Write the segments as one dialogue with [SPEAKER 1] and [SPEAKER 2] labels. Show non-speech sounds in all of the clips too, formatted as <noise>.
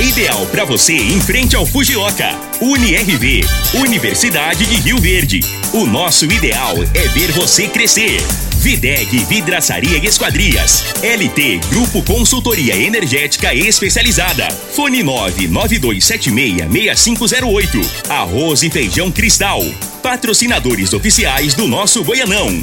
[SPEAKER 1] ideal para você em frente ao Fujioka. UniRV, Universidade de Rio Verde. O nosso ideal é ver você crescer. Videg Vidraçaria e Esquadrias. LT Grupo Consultoria Energética Especializada. Fone 992766508. Arroz e Feijão Cristal. Patrocinadores oficiais do nosso Goianão.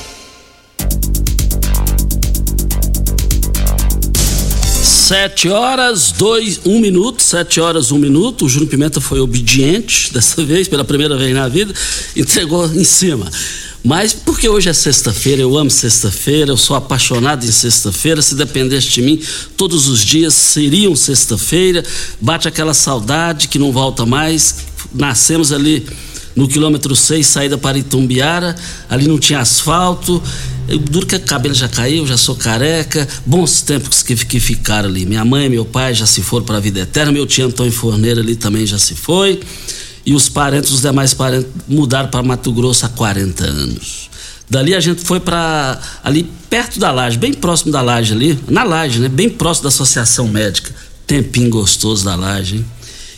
[SPEAKER 2] Sete horas, dois, um minuto, sete horas, um minuto. O Júnior Pimenta foi obediente <laughs> dessa vez, pela primeira vez na vida, entregou em cima. Mas porque hoje é sexta-feira, eu amo sexta-feira, eu sou apaixonado em sexta-feira. Se dependesse de mim, todos os dias seriam sexta-feira. Bate aquela saudade que não volta mais. Nascemos ali no quilômetro 6, saída para Itumbiara, ali não tinha asfalto. Duro que o cabelo já caiu, já sou careca. Bons tempos que, que ficaram ali. Minha mãe e meu pai já se foram para a vida eterna. Meu tio Antônio Forneiro ali também já se foi. E os parentes, os demais parentes, mudaram para Mato Grosso há 40 anos. Dali a gente foi para ali perto da laje, bem próximo da laje ali, na laje, né? Bem próximo da Associação Médica. Tempinho gostoso da laje, hein?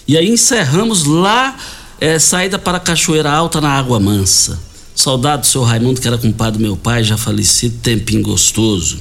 [SPEAKER 2] E aí encerramos lá, é, saída para Cachoeira Alta na Água Mansa. Saudade do seu Raimundo, que era compadre do meu pai, já falecido, tempinho gostoso.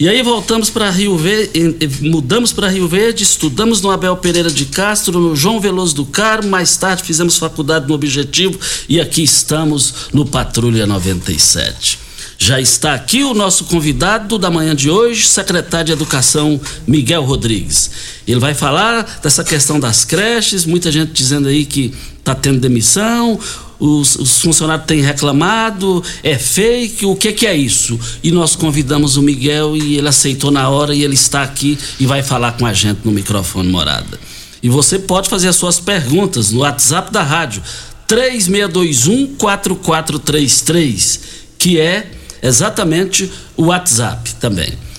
[SPEAKER 2] E aí voltamos para Rio Verde, mudamos para Rio Verde, estudamos no Abel Pereira de Castro, no João Veloso do Carmo, mais tarde fizemos faculdade no Objetivo e aqui estamos no Patrulha 97. Já está aqui o nosso convidado da manhã de hoje, secretário de Educação Miguel Rodrigues. Ele vai falar dessa questão das creches, muita gente dizendo aí que está tendo demissão, os, os, funcionários têm reclamado, é fake, o que, que é isso? E nós convidamos o Miguel e ele aceitou na hora e ele está aqui e vai falar com a gente no microfone morada. E você pode fazer as suas perguntas no WhatsApp da rádio 3621 4433, que é exatamente o WhatsApp também.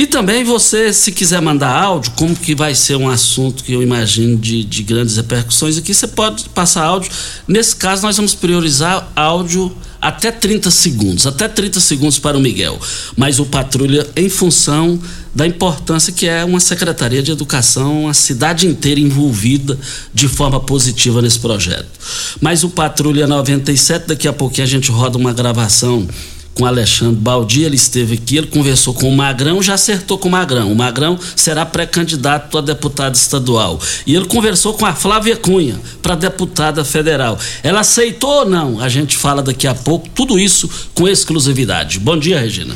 [SPEAKER 2] E também você, se quiser mandar áudio, como que vai ser um assunto que eu imagino de, de grandes repercussões aqui, você pode passar áudio. Nesse caso, nós vamos priorizar áudio até 30 segundos, até 30 segundos para o Miguel. Mas o Patrulha, em função da importância que é uma Secretaria de Educação, a cidade inteira envolvida de forma positiva nesse projeto. Mas o Patrulha 97, daqui a pouquinho a gente roda uma gravação com Alexandre Baldi, ele esteve aqui, ele conversou com o Magrão, já acertou com o Magrão. O Magrão será pré-candidato a deputado estadual. E ele conversou com a Flávia Cunha para deputada federal. Ela aceitou ou não? A gente fala daqui a pouco, tudo isso com exclusividade. Bom dia, Regina.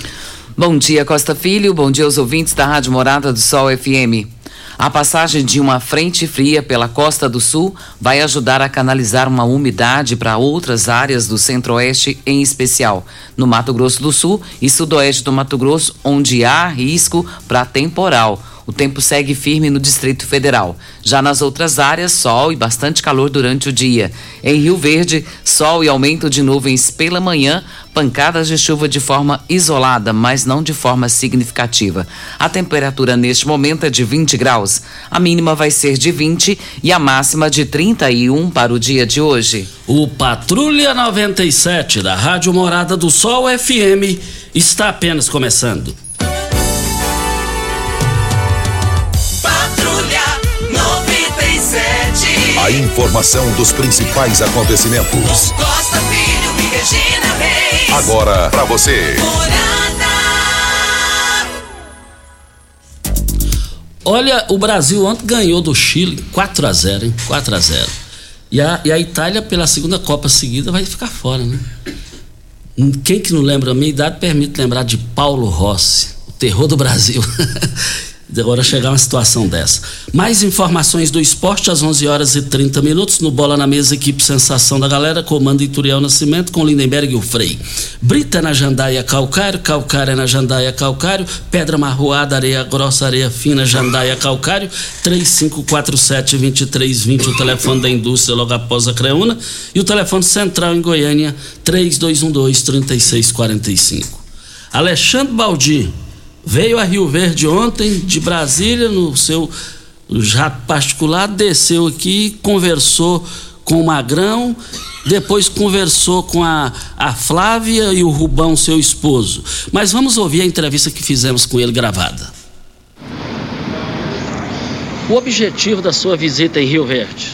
[SPEAKER 3] Bom dia, Costa Filho. Bom dia aos ouvintes da Rádio Morada do Sol FM. A passagem de uma frente fria pela costa do sul vai ajudar a canalizar uma umidade para outras áreas do centro-oeste, em especial no Mato Grosso do Sul e sudoeste do Mato Grosso, onde há risco para temporal. O tempo segue firme no Distrito Federal. Já nas outras áreas, sol e bastante calor durante o dia. Em Rio Verde, sol e aumento de nuvens pela manhã, pancadas de chuva de forma isolada, mas não de forma significativa. A temperatura neste momento é de 20 graus. A mínima vai ser de 20 e a máxima de 31 para o dia de hoje.
[SPEAKER 2] O Patrulha 97 da Rádio Morada do Sol FM está apenas começando.
[SPEAKER 4] A informação dos principais acontecimentos.
[SPEAKER 5] Costa Filho e Regina Reis.
[SPEAKER 4] Agora para você.
[SPEAKER 2] Olha, o Brasil ontem ganhou do Chile 4 a 0 hein? 4 a 0 e a, e a Itália, pela segunda Copa seguida, vai ficar fora, né? Quem que não lembra a minha idade permite lembrar de Paulo Rossi, o terror do Brasil. <laughs> agora chegar uma situação dessa. Mais informações do esporte às 11 horas e 30 minutos no Bola na Mesa, equipe Sensação da Galera, comando Ituriel Nascimento com Lindenberg e o Frei. Brita na Jandaia Calcário, Calcário na Jandaia Calcário, Pedra Marroada, Areia Grossa, Areia Fina, Jandaia Calcário, 3547-2320, o telefone da indústria logo após a Creuna e o telefone central em Goiânia, 3212-3645. Alexandre Baldi Veio a Rio Verde ontem, de Brasília, no seu jato particular, desceu aqui, conversou com o Magrão, depois conversou com a, a Flávia e o Rubão, seu esposo. Mas vamos ouvir a entrevista que fizemos com ele gravada. O objetivo da sua visita em Rio Verde?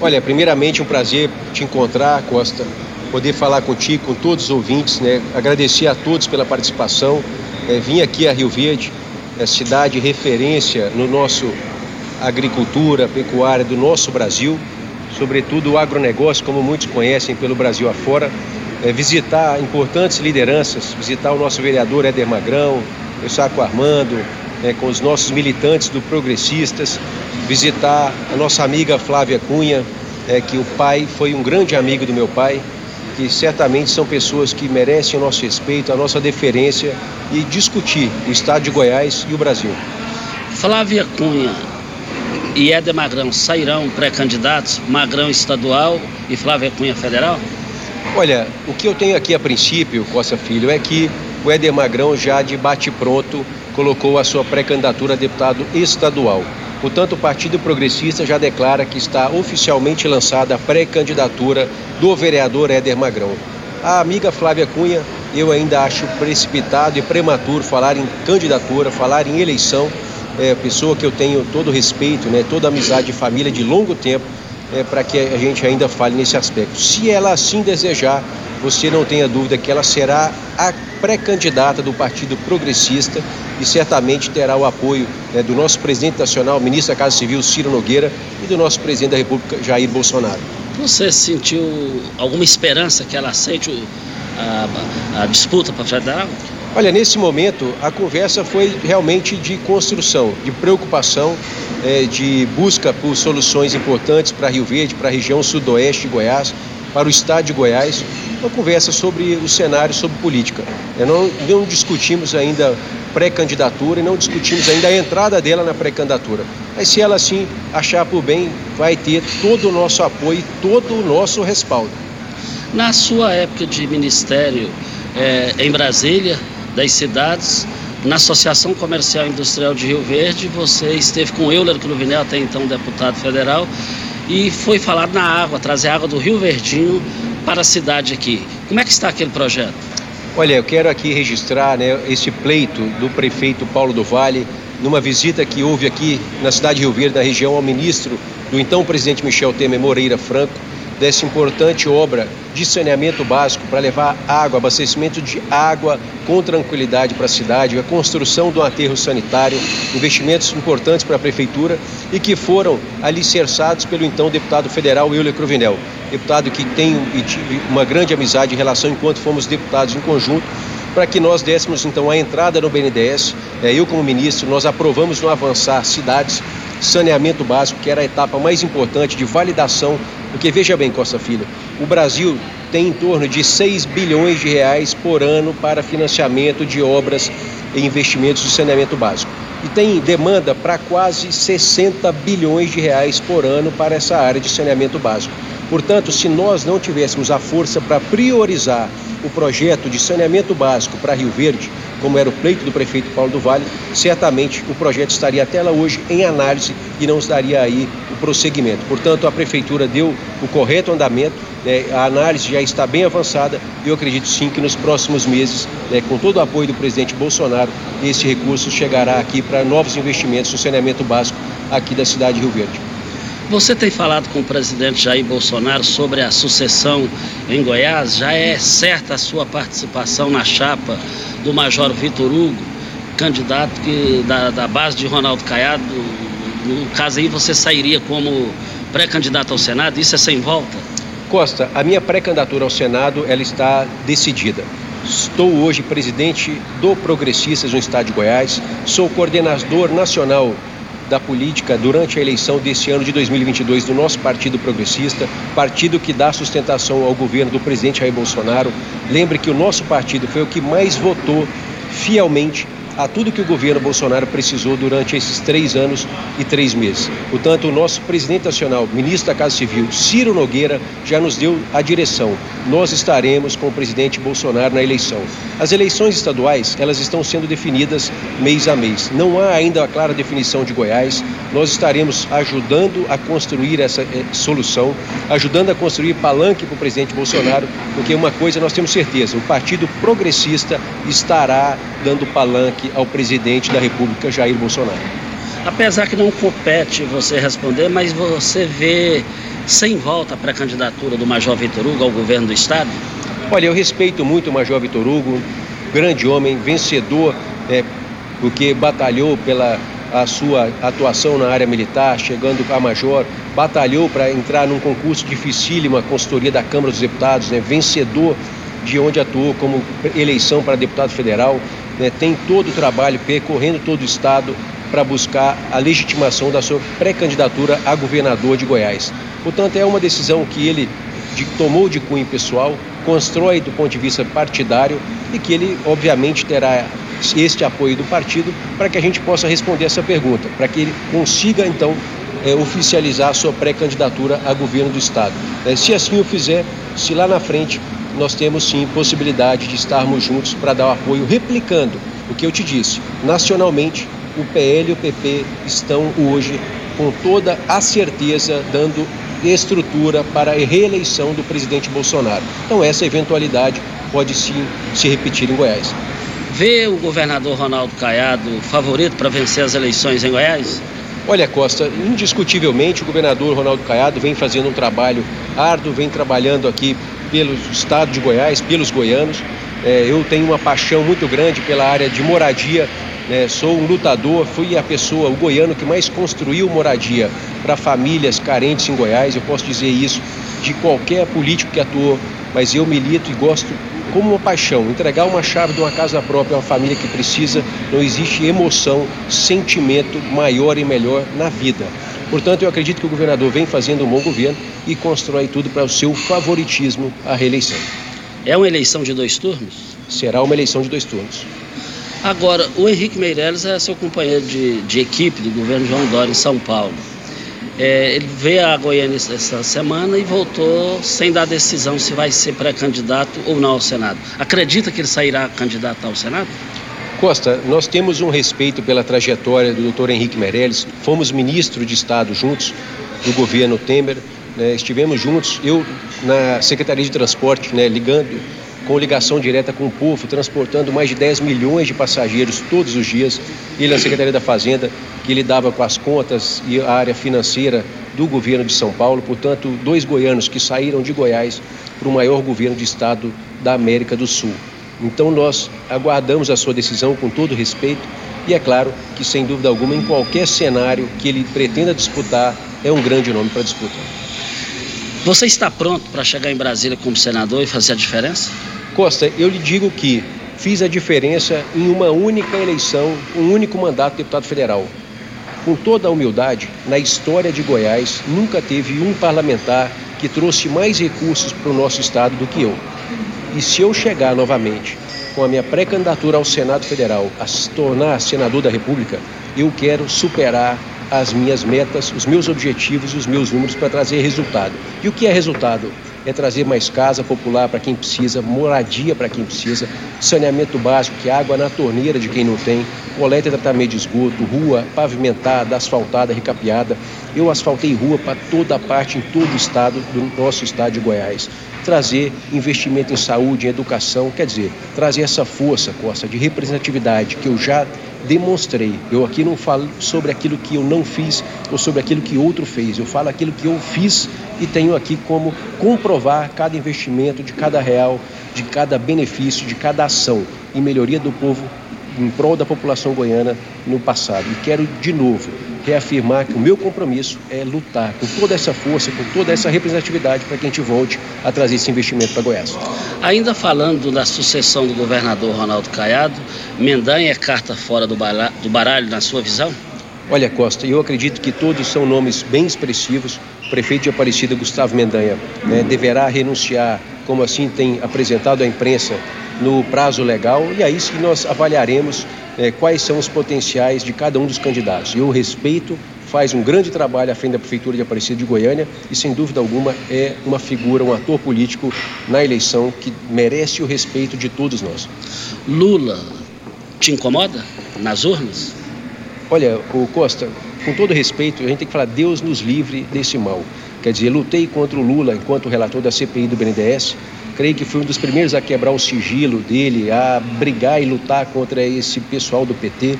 [SPEAKER 6] Olha, primeiramente um prazer te encontrar, Costa, poder falar contigo, com todos os ouvintes, né? Agradecer a todos pela participação é, vim aqui a Rio Verde, é cidade referência no nosso agricultura, pecuária do nosso Brasil, sobretudo o agronegócio, como muitos conhecem pelo Brasil afora, é, visitar importantes lideranças, visitar o nosso vereador Éder Magrão, o Saco Armando, é, com os nossos militantes do Progressistas, visitar a nossa amiga Flávia Cunha, é, que o pai foi um grande amigo do meu pai, que certamente são pessoas que merecem o nosso respeito, a nossa deferência e discutir o estado de Goiás e o Brasil.
[SPEAKER 2] Flávia Cunha e Éder Magrão sairão pré-candidatos, Magrão estadual e Flávia Cunha federal?
[SPEAKER 6] Olha, o que eu tenho aqui a princípio, Costa Filho, é que o Éder Magrão já de bate-pronto colocou a sua pré-candidatura a deputado estadual. Portanto, o Partido Progressista já declara que está oficialmente lançada a pré-candidatura do vereador Éder Magrão. A amiga Flávia Cunha, eu ainda acho precipitado e prematuro falar em candidatura, falar em eleição. É pessoa que eu tenho todo respeito, né, toda amizade de família de longo tempo, é, para que a gente ainda fale nesse aspecto. Se ela assim desejar, você não tenha dúvida que ela será a pré-candidata do Partido Progressista e certamente terá o apoio né, do nosso presidente nacional, ministro da Casa Civil, Ciro Nogueira, e do nosso presidente da República, Jair Bolsonaro.
[SPEAKER 2] Você sentiu alguma esperança que ela aceite a, a disputa para federal?
[SPEAKER 6] Olha, nesse momento a conversa foi realmente de construção, de preocupação, é, de busca por soluções importantes para Rio Verde, para a região sudoeste de Goiás, para o estado de Goiás, uma conversa sobre o cenário, sobre política. Não, não discutimos ainda pré-candidatura e não discutimos ainda a entrada dela na pré-candidatura. Mas se ela assim achar por bem, vai ter todo o nosso apoio e todo o nosso respaldo.
[SPEAKER 2] Na sua época de ministério é, em Brasília, das cidades, na Associação Comercial e Industrial de Rio Verde, você esteve com Euler Cruvinel, até então deputado federal, e foi falado na água, trazer água do Rio Verdinho para a cidade aqui. Como é que está aquele projeto?
[SPEAKER 6] Olha, eu quero aqui registrar né, esse pleito do prefeito Paulo do Vale, numa visita que houve aqui na cidade de Rio Verde, na região, ao ministro do então presidente Michel Temer Moreira Franco, dessa importante obra de saneamento básico para levar água, abastecimento de água com tranquilidade para a cidade, a construção do aterro sanitário, investimentos importantes para a prefeitura e que foram alicerçados pelo então deputado federal Euler Cruvinel, deputado que tem uma grande amizade em relação enquanto fomos deputados em conjunto para que nós dessemos então a entrada no BNDES. É, eu, como ministro, nós aprovamos no Avançar Cidades saneamento básico, que era a etapa mais importante de validação, porque veja bem, Costa Filho, o Brasil tem em torno de 6 bilhões de reais por ano para financiamento de obras e investimentos de saneamento básico. E tem demanda para quase 60 bilhões de reais por ano para essa área de saneamento básico. Portanto, se nós não tivéssemos a força para priorizar o projeto de saneamento básico para Rio Verde, como era o pleito do prefeito Paulo do Vale, certamente o projeto estaria até lá hoje em análise e não estaria aí prosseguimento. Portanto, a prefeitura deu o correto andamento, né, a análise já está bem avançada e eu acredito sim que nos próximos meses, né, com todo o apoio do presidente Bolsonaro, esse recurso chegará aqui para novos investimentos no saneamento básico aqui da cidade de Rio Verde.
[SPEAKER 2] Você tem falado com o presidente Jair Bolsonaro sobre a sucessão em Goiás? Já é certa a sua participação na chapa do Major Vitor Hugo, candidato que, da, da base de Ronaldo Caiado? No caso aí, você sairia como pré-candidato ao Senado? Isso é sem volta?
[SPEAKER 6] Costa, a minha pré-candidatura ao Senado ela está decidida. Estou hoje presidente do Progressistas no Estado de Goiás, sou coordenador nacional da política durante a eleição deste ano de 2022 do nosso Partido Progressista, partido que dá sustentação ao governo do presidente Jair Bolsonaro. Lembre que o nosso partido foi o que mais votou fielmente a tudo que o governo Bolsonaro precisou durante esses três anos e três meses. Portanto, o nosso presidente nacional, ministro da Casa Civil, Ciro Nogueira, já nos deu a direção. Nós estaremos com o presidente Bolsonaro na eleição. As eleições estaduais, elas estão sendo definidas mês a mês. Não há ainda a clara definição de Goiás. Nós estaremos ajudando a construir essa eh, solução, ajudando a construir palanque para o presidente Bolsonaro, porque uma coisa nós temos certeza, o Partido Progressista estará dando palanque ao presidente da República, Jair Bolsonaro.
[SPEAKER 2] Apesar que não compete você responder, mas você vê sem volta para a candidatura do Major Vitor Hugo ao governo do Estado?
[SPEAKER 6] Olha, eu respeito muito o Major Vitor Hugo, grande homem, vencedor, é, porque batalhou pela a sua atuação na área militar, chegando a major, batalhou para entrar num concurso dificílimo, a consultoria da Câmara dos Deputados, né, vencedor de onde atuou como eleição para deputado federal, né, tem todo o trabalho percorrendo todo o estado para buscar a legitimação da sua pré-candidatura a governador de Goiás. Portanto, é uma decisão que ele de, tomou de cunho pessoal, constrói do ponto de vista partidário e que ele, obviamente, terá este apoio do partido para que a gente possa responder essa pergunta, para que ele consiga, então, é, oficializar a sua pré-candidatura a governo do Estado. É, se assim o fizer, se lá na frente nós temos sim possibilidade de estarmos juntos para dar o apoio, replicando o que eu te disse. Nacionalmente, o PL e o PP estão hoje com toda a certeza dando estrutura para a reeleição do presidente Bolsonaro. Então essa eventualidade pode sim se repetir em Goiás.
[SPEAKER 2] Vê o governador Ronaldo Caiado favorito para vencer as eleições em Goiás?
[SPEAKER 6] Olha, Costa, indiscutivelmente o governador Ronaldo Caiado vem fazendo um trabalho árduo, vem trabalhando aqui pelo estado de Goiás, pelos goianos. É, eu tenho uma paixão muito grande pela área de moradia. Né? Sou um lutador, fui a pessoa, o goiano que mais construiu moradia para famílias carentes em Goiás. Eu posso dizer isso de qualquer político que atuou, mas eu milito e gosto como uma paixão. Entregar uma chave de uma casa própria a uma família que precisa, não existe emoção, sentimento maior e melhor na vida. Portanto, eu acredito que o governador vem fazendo um bom governo e constrói tudo para o seu favoritismo à reeleição.
[SPEAKER 2] É uma eleição de dois turnos?
[SPEAKER 6] Será uma eleição de dois turnos.
[SPEAKER 2] Agora, o Henrique Meirelles é seu companheiro de, de equipe do governo João Dória em São Paulo. É, ele veio a Goiânia essa semana e voltou sem dar decisão se vai ser pré-candidato ou não ao Senado. Acredita que ele sairá candidato ao Senado?
[SPEAKER 6] Costa, nós temos um respeito pela trajetória do doutor Henrique Meirelles. Fomos ministro de Estado juntos do governo Temer. Né, estivemos juntos, eu na Secretaria de Transporte, né, ligando com ligação direta com o povo, transportando mais de 10 milhões de passageiros todos os dias. Ele na Secretaria da Fazenda, que lidava com as contas e a área financeira do governo de São Paulo. Portanto, dois goianos que saíram de Goiás para o maior governo de estado da América do Sul. Então nós aguardamos a sua decisão com todo respeito e é claro que sem dúvida alguma em qualquer cenário que ele pretenda disputar é um grande nome para disputar.
[SPEAKER 2] Você está pronto para chegar em Brasília como senador e fazer a diferença?
[SPEAKER 6] Costa, eu lhe digo que fiz a diferença em uma única eleição, um único mandato de deputado federal. Com toda a humildade, na história de Goiás, nunca teve um parlamentar que trouxe mais recursos para o nosso estado do que eu. E se eu chegar novamente com a minha pré-candidatura ao Senado Federal a se tornar senador da República, eu quero superar as minhas metas, os meus objetivos e os meus números para trazer resultado. E o que é resultado? É trazer mais casa popular para quem precisa, moradia para quem precisa, saneamento básico, que é água na torneira de quem não tem, coleta e tratamento de esgoto, rua pavimentada, asfaltada, recapeada. Eu asfaltei rua para toda a parte, em todo o estado, do nosso estado de Goiás. Trazer investimento em saúde, em educação, quer dizer, trazer essa força, Costa, de representatividade que eu já demonstrei. Eu aqui não falo sobre aquilo que eu não fiz ou sobre aquilo que outro fez. Eu falo aquilo que eu fiz e tenho aqui como comprovar cada investimento de cada real, de cada benefício, de cada ação em melhoria do povo em prol da população goiana no passado. E quero de novo reafirmar que o meu compromisso é lutar com toda essa força, com toda essa representatividade para que a gente volte a trazer esse investimento para Goiás.
[SPEAKER 2] Ainda falando da sucessão do governador Ronaldo Caiado, Mendanha é carta fora do baralho, na sua visão?
[SPEAKER 6] Olha, Costa, eu acredito que todos são nomes bem expressivos. O prefeito de Aparecida, Gustavo Mendanha, né, deverá renunciar, como assim tem apresentado à imprensa, no prazo legal, e aí sim nós avaliaremos é, quais são os potenciais de cada um dos candidatos. Eu respeito, faz um grande trabalho à frente da Prefeitura de Aparecida de Goiânia e, sem dúvida alguma, é uma figura, um ator político na eleição que merece o respeito de todos nós.
[SPEAKER 2] Lula te incomoda nas urnas?
[SPEAKER 6] Olha, o Costa, com todo respeito, a gente tem que falar Deus nos livre desse mal. Quer dizer, lutei contra o Lula enquanto relator da CPI do BNDES, creio que fui um dos primeiros a quebrar o sigilo dele, a brigar e lutar contra esse pessoal do PT.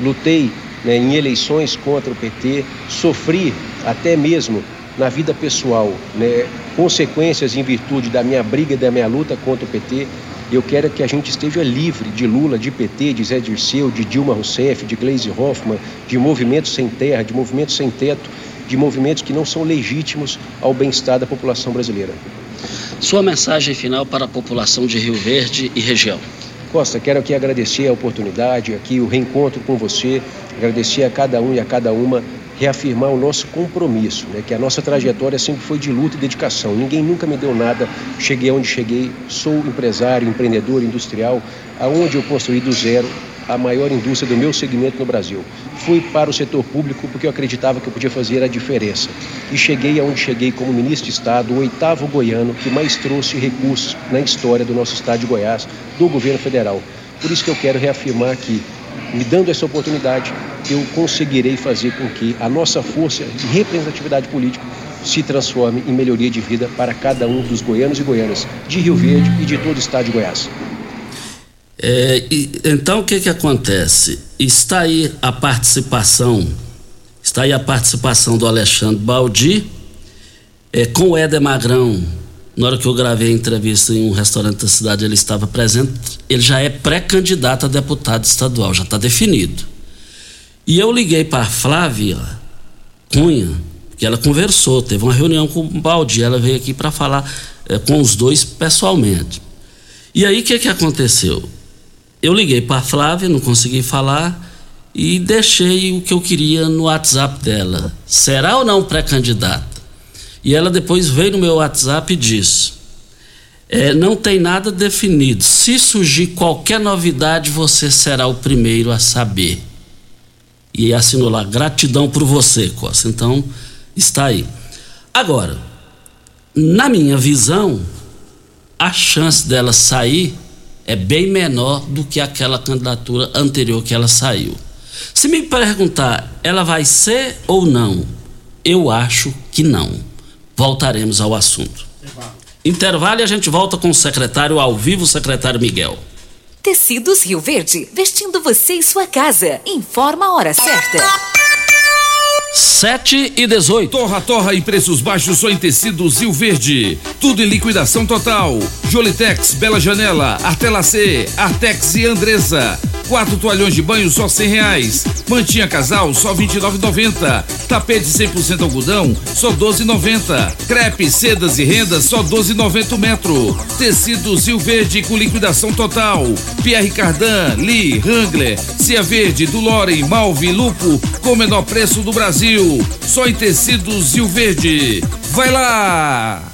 [SPEAKER 6] Lutei né, em eleições contra o PT, sofri até mesmo na vida pessoal né, consequências em virtude da minha briga e da minha luta contra o PT. Eu quero que a gente esteja livre de Lula, de PT, de Zé Dirceu, de Dilma Rousseff, de Gleisi Hoffmann, de movimentos sem terra, de movimentos sem teto, de movimentos que não são legítimos ao bem-estar da população brasileira.
[SPEAKER 2] Sua mensagem final para a população de Rio Verde e região.
[SPEAKER 6] Costa, quero aqui agradecer a oportunidade, aqui o reencontro com você, agradecer a cada um e a cada uma, reafirmar o nosso compromisso, né, que a nossa trajetória sempre foi de luta e dedicação. Ninguém nunca me deu nada, cheguei onde cheguei, sou empresário, empreendedor, industrial, aonde eu construí do zero a maior indústria do meu segmento no Brasil. Fui para o setor público porque eu acreditava que eu podia fazer a diferença. E cheguei aonde cheguei como ministro de Estado, o oitavo goiano que mais trouxe recursos na história do nosso estado de Goiás, do governo federal. Por isso que eu quero reafirmar que, me dando essa oportunidade, eu conseguirei fazer com que a nossa força de representatividade política se transforme em melhoria de vida para cada um dos goianos e goianas de Rio Verde e de todo o estado de Goiás.
[SPEAKER 2] É, e, então o que que acontece? Está aí a participação, está aí a participação do Alexandre Baldi é, com o Éder Magrão. Na hora que eu gravei a entrevista em um restaurante da cidade, ele estava presente. Ele já é pré-candidato a deputado estadual, já está definido. E eu liguei para Flávia Cunha, que ela conversou, teve uma reunião com o Baldi, ela veio aqui para falar é, com os dois pessoalmente. E aí o que, que aconteceu? Eu liguei para a Flávia, não consegui falar e deixei o que eu queria no WhatsApp dela. Será ou não pré-candidata? E ela depois veio no meu WhatsApp e disse: é, não tem nada definido. Se surgir qualquer novidade, você será o primeiro a saber. E assinou lá, gratidão por você, Costa. Então, está aí. Agora, na minha visão, a chance dela sair é bem menor do que aquela candidatura anterior que ela saiu. Se me perguntar, ela vai ser ou não? Eu acho que não. Voltaremos ao assunto. Intervalo e a gente volta com o secretário ao vivo, secretário Miguel.
[SPEAKER 7] Tecidos Rio Verde, vestindo você e sua casa. Informa a hora certa.
[SPEAKER 2] 7 e 18.
[SPEAKER 8] Torra, torra e preços baixos só em tecidos Rio Verde. Tudo em liquidação total. Jolitex, Bela Janela, Artelacê, Artex e Andresa. Quatro toalhões de banho só cem reais. Mantinha casal só vinte e. Tapete 100% algodão só doze noventa. Crepe, sedas e rendas só doze noventa metro. Tecidos Rio Verde com liquidação total. Pierre Cardan, Lee, Wrangler, Cia Verde, Dulore, Malve, Lupo com menor preço do Brasil. Só em tecidos Rio Verde. Vai lá!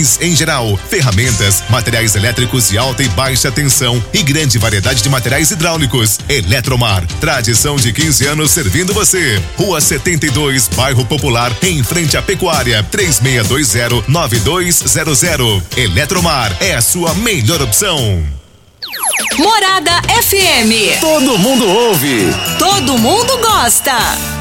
[SPEAKER 9] bens em geral, ferramentas, materiais elétricos de alta e baixa tensão e grande variedade de materiais hidráulicos. Eletromar, tradição de 15 anos servindo você. Rua 72, Bairro Popular, em frente à Pecuária, 3620-9200. Eletromar é a sua melhor opção.
[SPEAKER 7] Morada FM.
[SPEAKER 10] Todo mundo ouve.
[SPEAKER 7] Todo mundo gosta.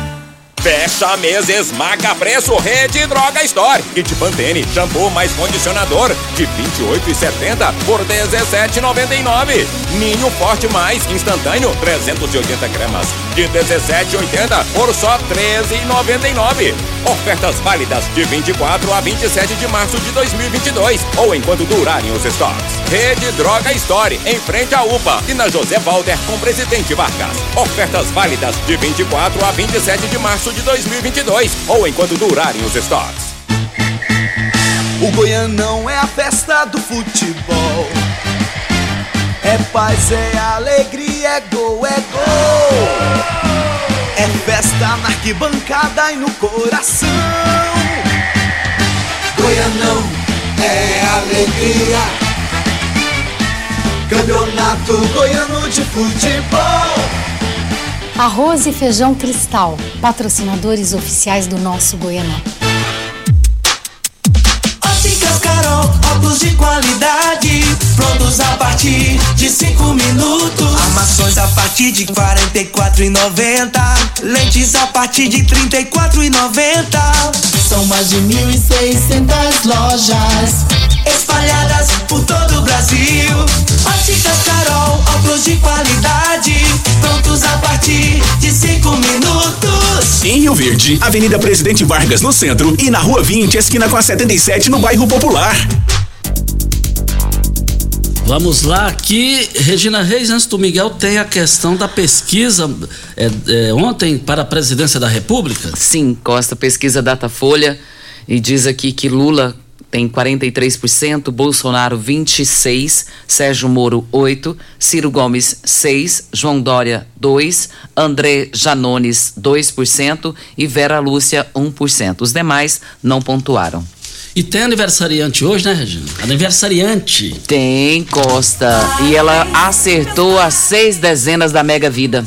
[SPEAKER 11] Fecha mês, esmaga preço, Rede Droga Store. Kit Pantene, shampoo mais condicionador, de 28,70 por 17,99. Ninho Forte Mais, instantâneo, 380 gramas, de 17,80 por só 13,99. Ofertas válidas de 24 a 27 de março de 2022 ou enquanto durarem os estoques. Rede Droga Store, em frente à UPA e na José Walter com Presidente Vargas. Ofertas válidas de 24 a 27 de março de 2022 ou enquanto durarem os estoques.
[SPEAKER 12] O Goianão é a festa do futebol. É paz, é alegria, é gol, é gol. É festa na arquibancada e no coração. Goianão é alegria. Campeonato Goiano de Futebol.
[SPEAKER 13] Arroz e feijão cristal, patrocinadores oficiais do nosso Goianão.
[SPEAKER 12] Óticas Carol, óculos de qualidade, prontos a partir de 5 minutos. Armações a partir de 44,90. Lentes a partir de 34,90. São mais de 1.600 lojas espalhadas por todo o Brasil. Óticas Carol, óculos de qualidade, prontos a partir de 5 minutos.
[SPEAKER 10] Em Rio Verde, Avenida Presidente Vargas no centro e na Rua 20, esquina com a 77 no bairro Popular.
[SPEAKER 2] Vamos lá, aqui, Regina Reis, antes do Miguel, tem a questão da pesquisa é, é, ontem para a presidência da República.
[SPEAKER 3] Sim, Costa, pesquisa Datafolha, e diz aqui que Lula tem 43%, Bolsonaro 26%, Sérgio Moro 8%, Ciro Gomes 6%, João Dória 2%, André Janones 2% e Vera Lúcia 1%. Os demais não pontuaram.
[SPEAKER 2] E tem aniversariante hoje, né, Regina? Aniversariante.
[SPEAKER 3] Tem, Costa. E ela acertou as seis dezenas da Mega Vida.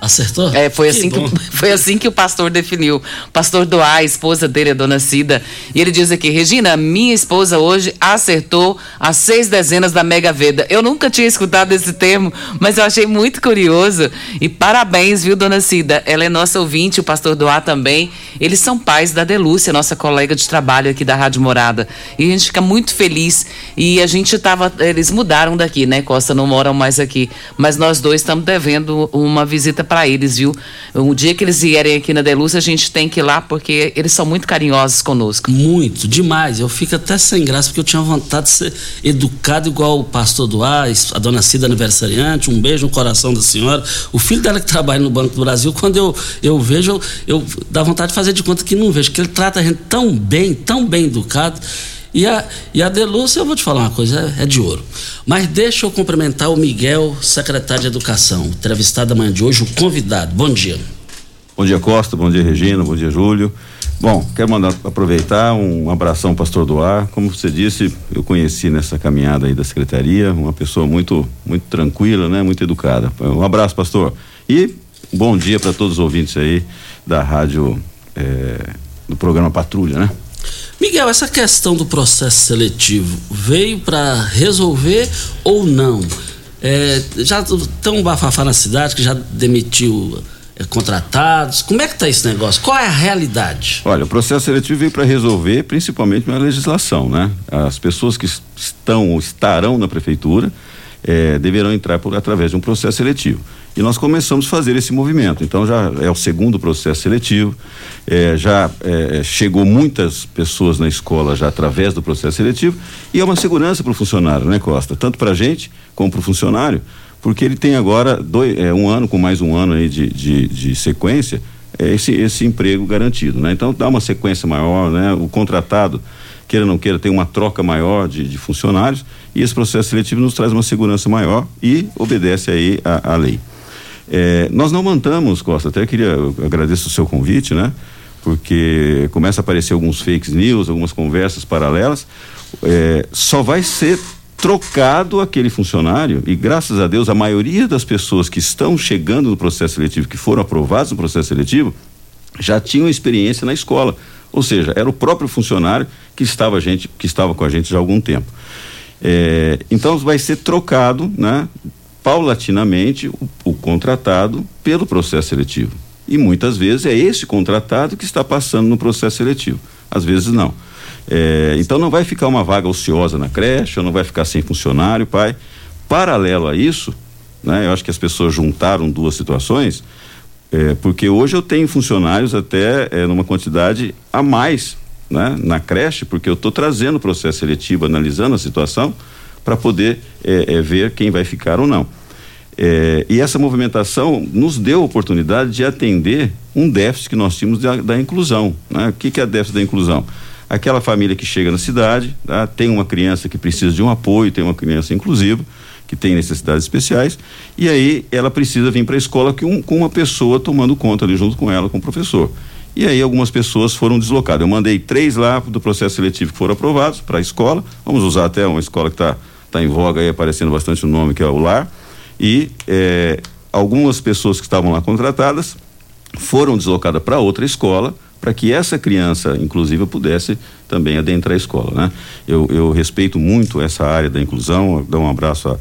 [SPEAKER 2] Acertou?
[SPEAKER 3] É, foi
[SPEAKER 2] Que
[SPEAKER 3] assim que, <laughs> foi assim que o pastor definiu. O pastor Doá, a esposa dele, a dona Cida. E ele diz aqui: Regina, minha esposa hoje acertou as seis dezenas da Mega Veda. Eu nunca tinha escutado esse termo, mas eu achei muito curioso. E parabéns, viu, dona Cida? Ela é nossa ouvinte, o pastor Doá também. Eles são pais da Delúcia, nossa colega de trabalho aqui da Rádio Morada. E a gente fica muito feliz. E a gente tava. Eles mudaram daqui, né, Costa? Não moram mais aqui. Mas nós dois estamos devendo uma visita para eles, viu? O dia que eles vierem aqui na Delúcia, a gente tem que ir lá, porque eles são muito carinhosos conosco.
[SPEAKER 2] Muito, demais. Eu fico até sem graça, porque eu tinha vontade de ser educado igual o pastor Duás, a dona Cida aniversariante. Um beijo no coração da senhora. O filho dela que trabalha no Banco do Brasil, quando eu, eu vejo, eu, eu dá vontade de fazer de conta que não vejo, porque ele trata a gente tão bem, tão bem educado. E a, e a Delúcia, eu vou te falar uma coisa, é, é de ouro. Mas deixa eu cumprimentar o Miguel, secretário de Educação, entrevistado amanhã de hoje, o convidado. Bom dia.
[SPEAKER 14] Bom dia, Costa. Bom dia, Regina. Bom dia, Júlio. Bom, quero mandar aproveitar um abração, pastor Doar. Como você disse, eu conheci nessa caminhada aí da secretaria uma pessoa muito, muito tranquila, né? Muito educada. Um abraço, pastor. E bom dia para todos os ouvintes aí da rádio, eh, do programa Patrulha, né?
[SPEAKER 2] Miguel, essa questão do processo seletivo veio para resolver ou não? É, já tem um bafafá na cidade que já demitiu é, contratados. Como é que tá esse negócio? Qual é a realidade?
[SPEAKER 14] Olha, o processo seletivo veio para resolver principalmente na legislação, né? As pessoas que estão ou estarão na prefeitura eh, deverão entrar por através de um processo seletivo. E nós começamos a fazer esse movimento. Então já é o segundo processo seletivo. eh, já eh, chegou muitas pessoas na escola já através do processo seletivo e é uma segurança para o funcionário, né, Costa? Tanto para a gente como para o funcionário, porque ele tem agora dois, eh, um ano com mais um ano aí de, de, de sequência eh, esse, esse emprego garantido, né? Então dá uma sequência maior, né? O contratado queira ou não queira, tem uma troca maior de, de funcionários e esse processo seletivo nos traz uma segurança maior e obedece aí à lei. É, nós não mantamos, Costa, até queria, agradeço o seu convite, né? porque começa a aparecer alguns fake news, algumas conversas paralelas, é, só vai ser trocado aquele funcionário e graças a Deus a maioria das pessoas que estão chegando no processo seletivo, que foram aprovados no processo seletivo, já tinham experiência na escola, ou seja, era o próprio funcionário que estava gente, que estava com a gente já há algum tempo. É, então vai ser trocado, né, paulatinamente o, o contratado pelo processo seletivo. E muitas vezes é esse contratado que está passando no processo seletivo. Às vezes não. É, então não vai ficar uma vaga ociosa na creche, ou não vai ficar sem funcionário, pai. Paralelo a isso, né, eu acho que as pessoas juntaram duas situações, é, porque hoje eu tenho funcionários até é, numa quantidade a mais né, na creche, porque eu estou trazendo o processo seletivo, analisando a situação, para poder é, é, ver quem vai ficar ou não. É, e essa movimentação nos deu a oportunidade de atender um déficit que nós tínhamos da, da inclusão. Né? O que, que é déficit da inclusão? Aquela família que chega na cidade, tá? tem uma criança que precisa de um apoio, tem uma criança inclusiva, que tem necessidades especiais, e aí ela precisa vir para a escola um, com uma pessoa tomando conta ali junto com ela, com o professor. E aí algumas pessoas foram deslocadas. Eu mandei três lá do processo seletivo que foram aprovados para a escola. Vamos usar até uma escola que está tá em voga aí, aparecendo bastante o nome, que é o LAR e é, algumas pessoas que estavam lá contratadas foram deslocadas para outra escola para que essa criança, inclusive, pudesse também adentrar a escola, né? Eu, eu respeito muito essa área da inclusão, dou um abraço a,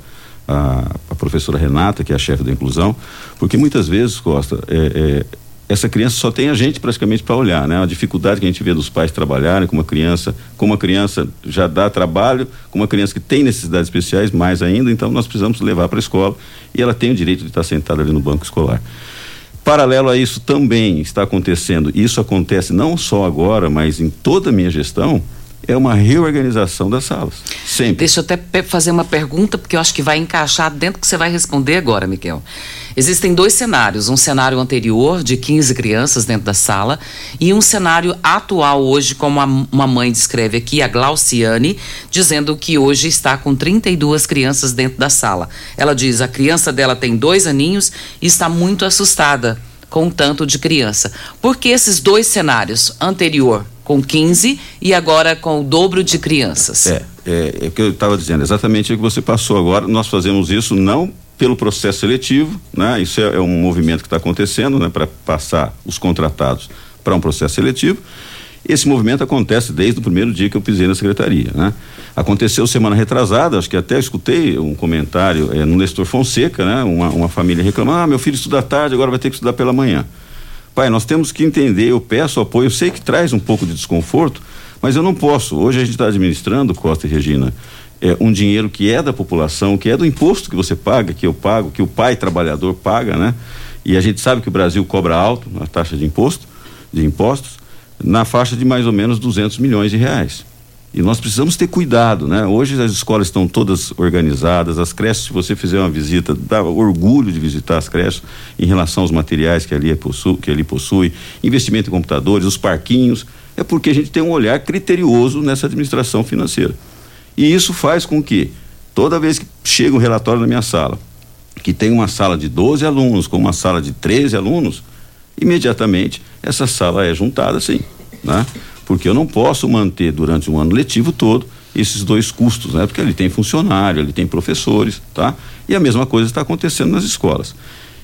[SPEAKER 14] a, a professora Renata, que é a chefe da inclusão, porque muitas vezes, Costa, é, é, essa criança só tem a gente praticamente para olhar, né? A dificuldade que a gente vê dos pais trabalharem com uma criança, com uma criança já dá trabalho, com uma criança que tem necessidades especiais, mais ainda, então nós precisamos levar para a escola e ela tem o direito de estar sentada ali no banco escolar. Paralelo a isso também está acontecendo, isso acontece não só agora, mas em toda a minha gestão, é uma reorganização das salas. Sempre.
[SPEAKER 3] Deixa eu até fazer uma pergunta, porque eu acho que vai encaixar dentro que você vai responder agora, Miguel. Existem dois cenários: um cenário anterior, de 15 crianças dentro da sala, e um cenário atual hoje, como uma mãe descreve aqui, a Glauciane, dizendo que hoje está com 32 crianças dentro da sala. Ela diz: a criança dela tem dois aninhos e está muito assustada com o tanto de criança. Por que esses dois cenários, anterior com 15 e agora com o dobro de crianças?
[SPEAKER 14] É, é, é o que eu estava dizendo, exatamente o que você passou agora. Nós fazemos isso não pelo processo seletivo, né? Isso é, é um movimento que está acontecendo, né? Para passar os contratados para um processo seletivo. Esse movimento acontece desde o primeiro dia que eu pisei na secretaria, né? Aconteceu semana retrasada, acho que até escutei um comentário é, no Nestor Fonseca, né? Uma, uma família reclamando, ah, meu filho estuda tarde, agora vai ter que estudar pela manhã. Pai, nós temos que entender, eu peço apoio, eu sei que traz um pouco de desconforto, mas eu não posso. Hoje a gente está administrando, Costa e Regina, é, um dinheiro que é da população, que é do imposto que você paga, que eu pago, que o pai trabalhador paga, né? E a gente sabe que o Brasil cobra alto a taxa de imposto, de impostos, na faixa de mais ou menos 200 milhões de reais. E nós precisamos ter cuidado, né? Hoje as escolas estão todas organizadas, as creches, se você fizer uma visita, dá orgulho de visitar as creches em relação aos materiais que ali, é possui, que ali possui, investimento em computadores, os parquinhos, é porque a gente tem um olhar criterioso nessa administração financeira. E isso faz com que, toda vez que chega um relatório na minha sala, que tem uma sala de 12 alunos com uma sala de 13 alunos, imediatamente essa sala é juntada assim, né? Porque eu não posso manter durante um ano letivo todo esses dois custos, né? Porque ele tem funcionário, ele tem professores, tá? E a mesma coisa está acontecendo nas escolas.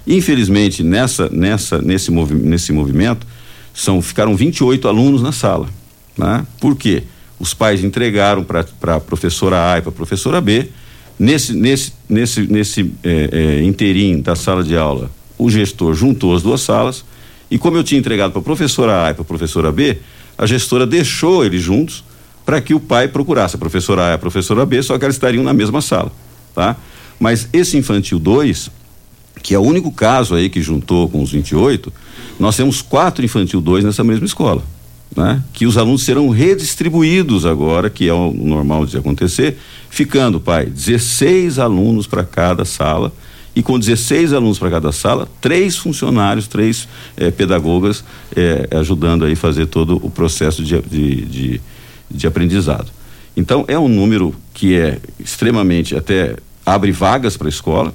[SPEAKER 14] Infelizmente, nessa, nessa, nesse, movi nesse movimento, são, ficaram 28 alunos na sala. Né? Por quê? Os pais entregaram para a professora A e para a professora B. Nesse, nesse, nesse, nesse é, é, interim da sala de aula, o gestor juntou as duas salas e como eu tinha entregado para a professora A e para a professora B, a gestora deixou eles juntos para que o pai procurasse a professora A e a professora B, só que elas estariam na mesma sala, tá? Mas esse infantil 2, que é o único caso aí que juntou com os 28, nós temos quatro infantil 2 nessa mesma escola. Né? Que os alunos serão redistribuídos agora, que é o normal de acontecer, ficando, pai, 16 alunos para cada sala e com 16 alunos para cada sala, três funcionários, três eh, pedagogas eh, ajudando aí fazer todo o processo de, de, de, de, aprendizado. Então é um número que é extremamente até abre vagas para a escola.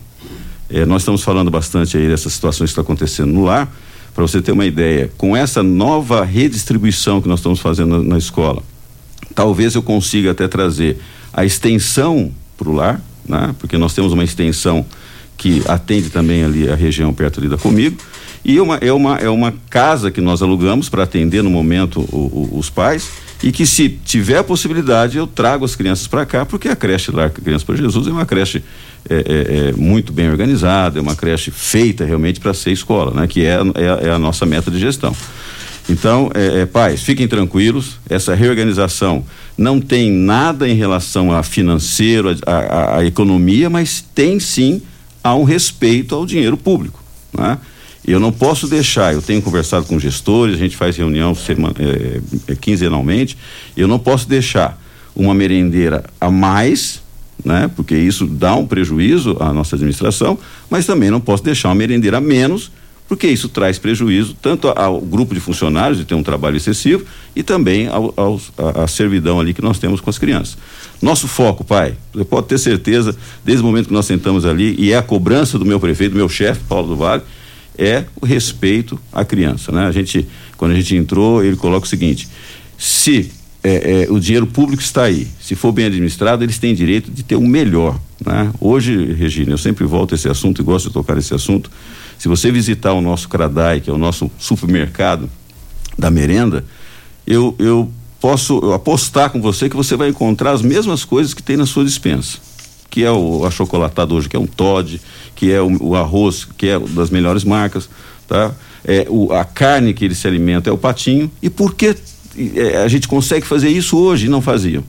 [SPEAKER 14] Eh, nós estamos falando bastante aí dessas situações que estão acontecendo no lar, Para você ter uma ideia, com essa nova redistribuição que nós estamos fazendo na, na escola, talvez eu consiga até trazer a extensão para o lar, né? porque nós temos uma extensão que atende também ali a região perto ali da Comigo, e uma, é, uma, é uma casa que nós alugamos para atender no momento o, o, os pais, e que se tiver a possibilidade eu trago as crianças para cá, porque a creche lá, Criança para Jesus, é uma creche é, é, é, muito bem organizada, é uma creche feita realmente para ser escola, né? que é, é, é, a nossa meta de gestão. Então, é, é, pais, fiquem tranquilos, essa reorganização não tem nada em relação a financeiro, a, a, a economia, mas tem sim a um respeito ao dinheiro público. Né? Eu não posso deixar, eu tenho conversado com gestores, a gente faz reunião semana, é, é, quinzenalmente, eu não posso deixar uma merendeira a mais, né? Porque isso dá um prejuízo à nossa administração, mas também não posso deixar uma merendeira a menos, porque isso traz prejuízo tanto ao grupo de funcionários de ter um trabalho excessivo e também ao, aos, a, a servidão ali que nós temos com as crianças. Nosso foco, pai, você pode ter certeza, desde o momento que nós sentamos ali, e é a cobrança do meu prefeito, do meu chefe, Paulo do Vale, é o respeito à criança, né? A gente, quando a gente entrou, ele coloca o seguinte: se é, é, o dinheiro público está aí, se for bem administrado, eles têm direito de ter o melhor, né? Hoje, Regina, eu sempre volto a esse assunto e gosto de tocar esse assunto. Se você visitar o nosso Cradai, que é o nosso supermercado da merenda, eu, eu posso apostar com você que você vai encontrar as mesmas coisas que tem na sua dispensa que é o achocolatado hoje, que é um Todd, que é o, o arroz, que é das melhores marcas, tá? É, o, a carne que ele se alimenta é o patinho. E por que é, a gente consegue fazer isso hoje e não fazia?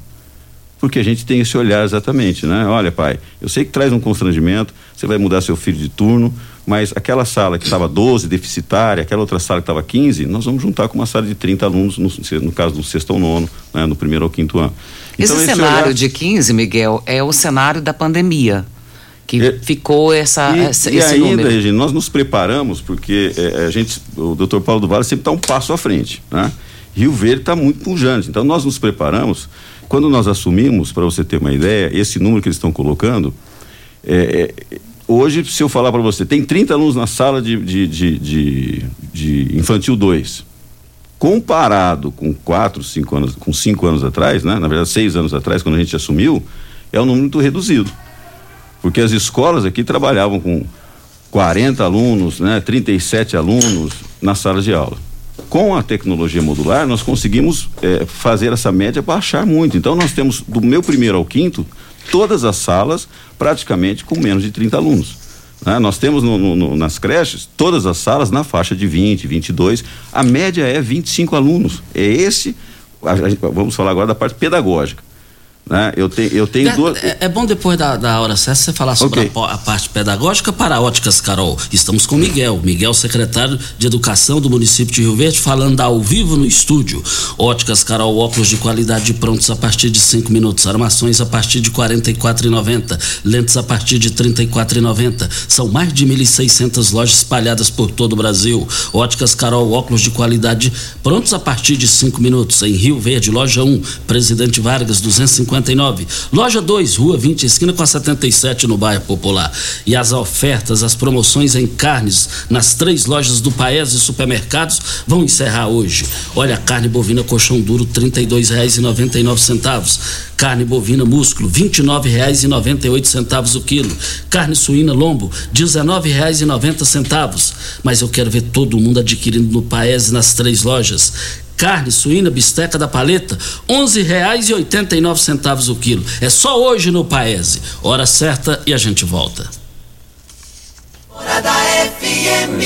[SPEAKER 14] Porque a gente tem esse olhar exatamente, né? Olha, pai, eu sei que traz um constrangimento, você vai mudar seu filho de turno, mas aquela sala que estava 12, deficitária, aquela outra sala que estava 15, nós vamos juntar com uma sala de 30 alunos, no, no caso do sexto ou nono, né? no primeiro ou quinto ano.
[SPEAKER 3] Então, esse, esse cenário olhar... de 15, Miguel, é o cenário da pandemia que é, ficou essa,
[SPEAKER 14] e,
[SPEAKER 3] essa
[SPEAKER 14] e
[SPEAKER 3] esse
[SPEAKER 14] ainda,
[SPEAKER 3] número.
[SPEAKER 14] Regina, nós nos preparamos porque é, a gente, o doutor Paulo do Vale sempre está um passo à frente, né? Rio Verde está muito pujante, então nós nos preparamos. Quando nós assumimos, para você ter uma ideia, esse número que eles estão colocando, é, é, hoje, se eu falar para você, tem 30 alunos na sala de, de, de, de, de infantil 2 comparado com quatro, cinco anos, com cinco anos atrás, né? Na verdade, seis anos atrás, quando a gente assumiu, é um número muito reduzido. Porque as escolas aqui trabalhavam com 40 alunos, né? 37 alunos na sala de aula. Com a tecnologia modular, nós conseguimos é, fazer essa média baixar muito. Então, nós temos, do meu primeiro ao quinto, todas as salas praticamente com menos de 30 alunos. Né? Nós temos no, no, nas creches todas as salas na faixa de 20, 22. A média é 25 alunos. É esse. A, a, vamos falar agora da parte pedagógica. Né? Eu, te, eu tenho
[SPEAKER 2] é,
[SPEAKER 14] duas.
[SPEAKER 2] É, é, bom depois da, da hora certa você falar sobre okay. a, a, parte pedagógica para Óticas Carol. Estamos com Miguel, Miguel, secretário de Educação do município de Rio Verde, falando ao vivo no estúdio. Óticas Carol, óculos de qualidade prontos a partir de 5 minutos, armações a partir de R$ 44,90, lentes a partir de R$ 34,90. São mais de 1.600 lojas espalhadas por todo o Brasil. Óticas Carol, óculos de qualidade prontos a partir de 5 minutos. Em Rio Verde, loja 1, Presidente Vargas, 250 59. Loja 2, Rua 20, esquina com a 77 no bairro Popular. E as ofertas, as promoções em carnes nas três lojas do Paes e supermercados vão encerrar hoje. Olha, carne bovina colchão duro R$ 32,99. Carne bovina músculo R$ 29,98 o quilo. Carne suína lombo R$ 19,90. Mas eu quero ver todo mundo adquirindo no Paes nas três lojas carne suína, bisteca da paleta, onze reais e oitenta e nove centavos o quilo. É só hoje no Paese. Hora certa e a gente volta.
[SPEAKER 5] Morada FM.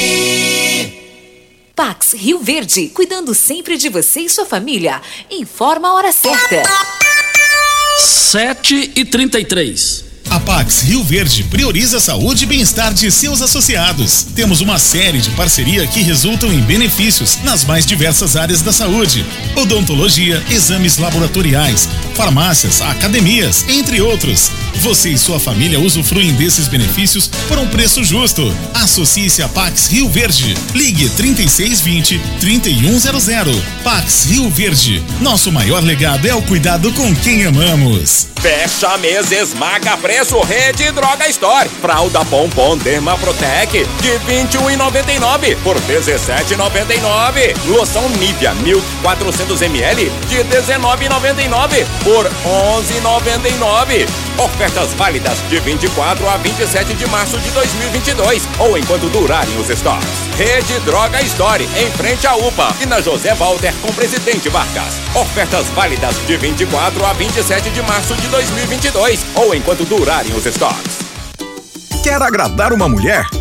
[SPEAKER 7] Pax Rio Verde, cuidando sempre de você e sua família. Informa a hora certa.
[SPEAKER 2] Sete e trinta e três.
[SPEAKER 15] A Pax Rio Verde prioriza a saúde e bem-estar de seus associados. Temos uma série de parceria que resultam em benefícios nas mais diversas áreas da saúde: odontologia, exames laboratoriais, farmácias, academias, entre outros. Você e sua família usufruem desses benefícios por um preço justo. Associe-se a Pax Rio Verde. Ligue 3620 3100. Pax Rio Verde. Nosso maior legado é o cuidado com quem amamos.
[SPEAKER 11] Fecha mês, esmaga preço, Rede Droga Store. Fralda Pompom Derma Protec de 21,99 por 17,99. Loção Nivea Milk 400 ml de 19,99 por 11,99. Ofertas válidas de 24 a 27 de março de 2022 ou enquanto durarem os estoques. Rede Droga Store em frente à UPA e na José Walter com Presidente Vargas. Ofertas válidas de 24 a 27 de março de 2022 ou enquanto durarem os estoques.
[SPEAKER 16] Quer agradar uma mulher?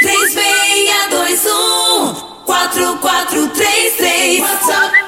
[SPEAKER 5] 3621 4433 WhatsApp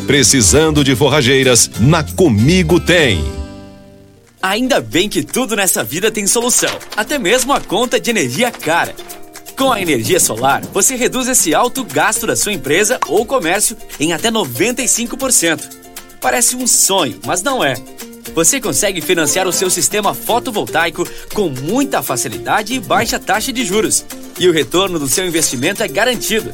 [SPEAKER 4] Precisando de forrageiras, na Comigo tem.
[SPEAKER 17] Ainda bem que tudo nessa vida tem solução, até mesmo a conta de energia cara. Com a energia solar, você reduz esse alto gasto da sua empresa ou comércio em até 95%. Parece um sonho, mas não é. Você consegue financiar o seu sistema fotovoltaico com muita facilidade e baixa taxa de juros. E o retorno do seu investimento é garantido.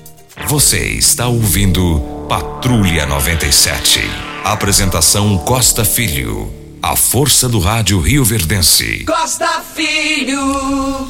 [SPEAKER 18] Você está ouvindo Patrulha 97. Apresentação Costa Filho. A força do rádio Rio Verdense.
[SPEAKER 5] Costa Filho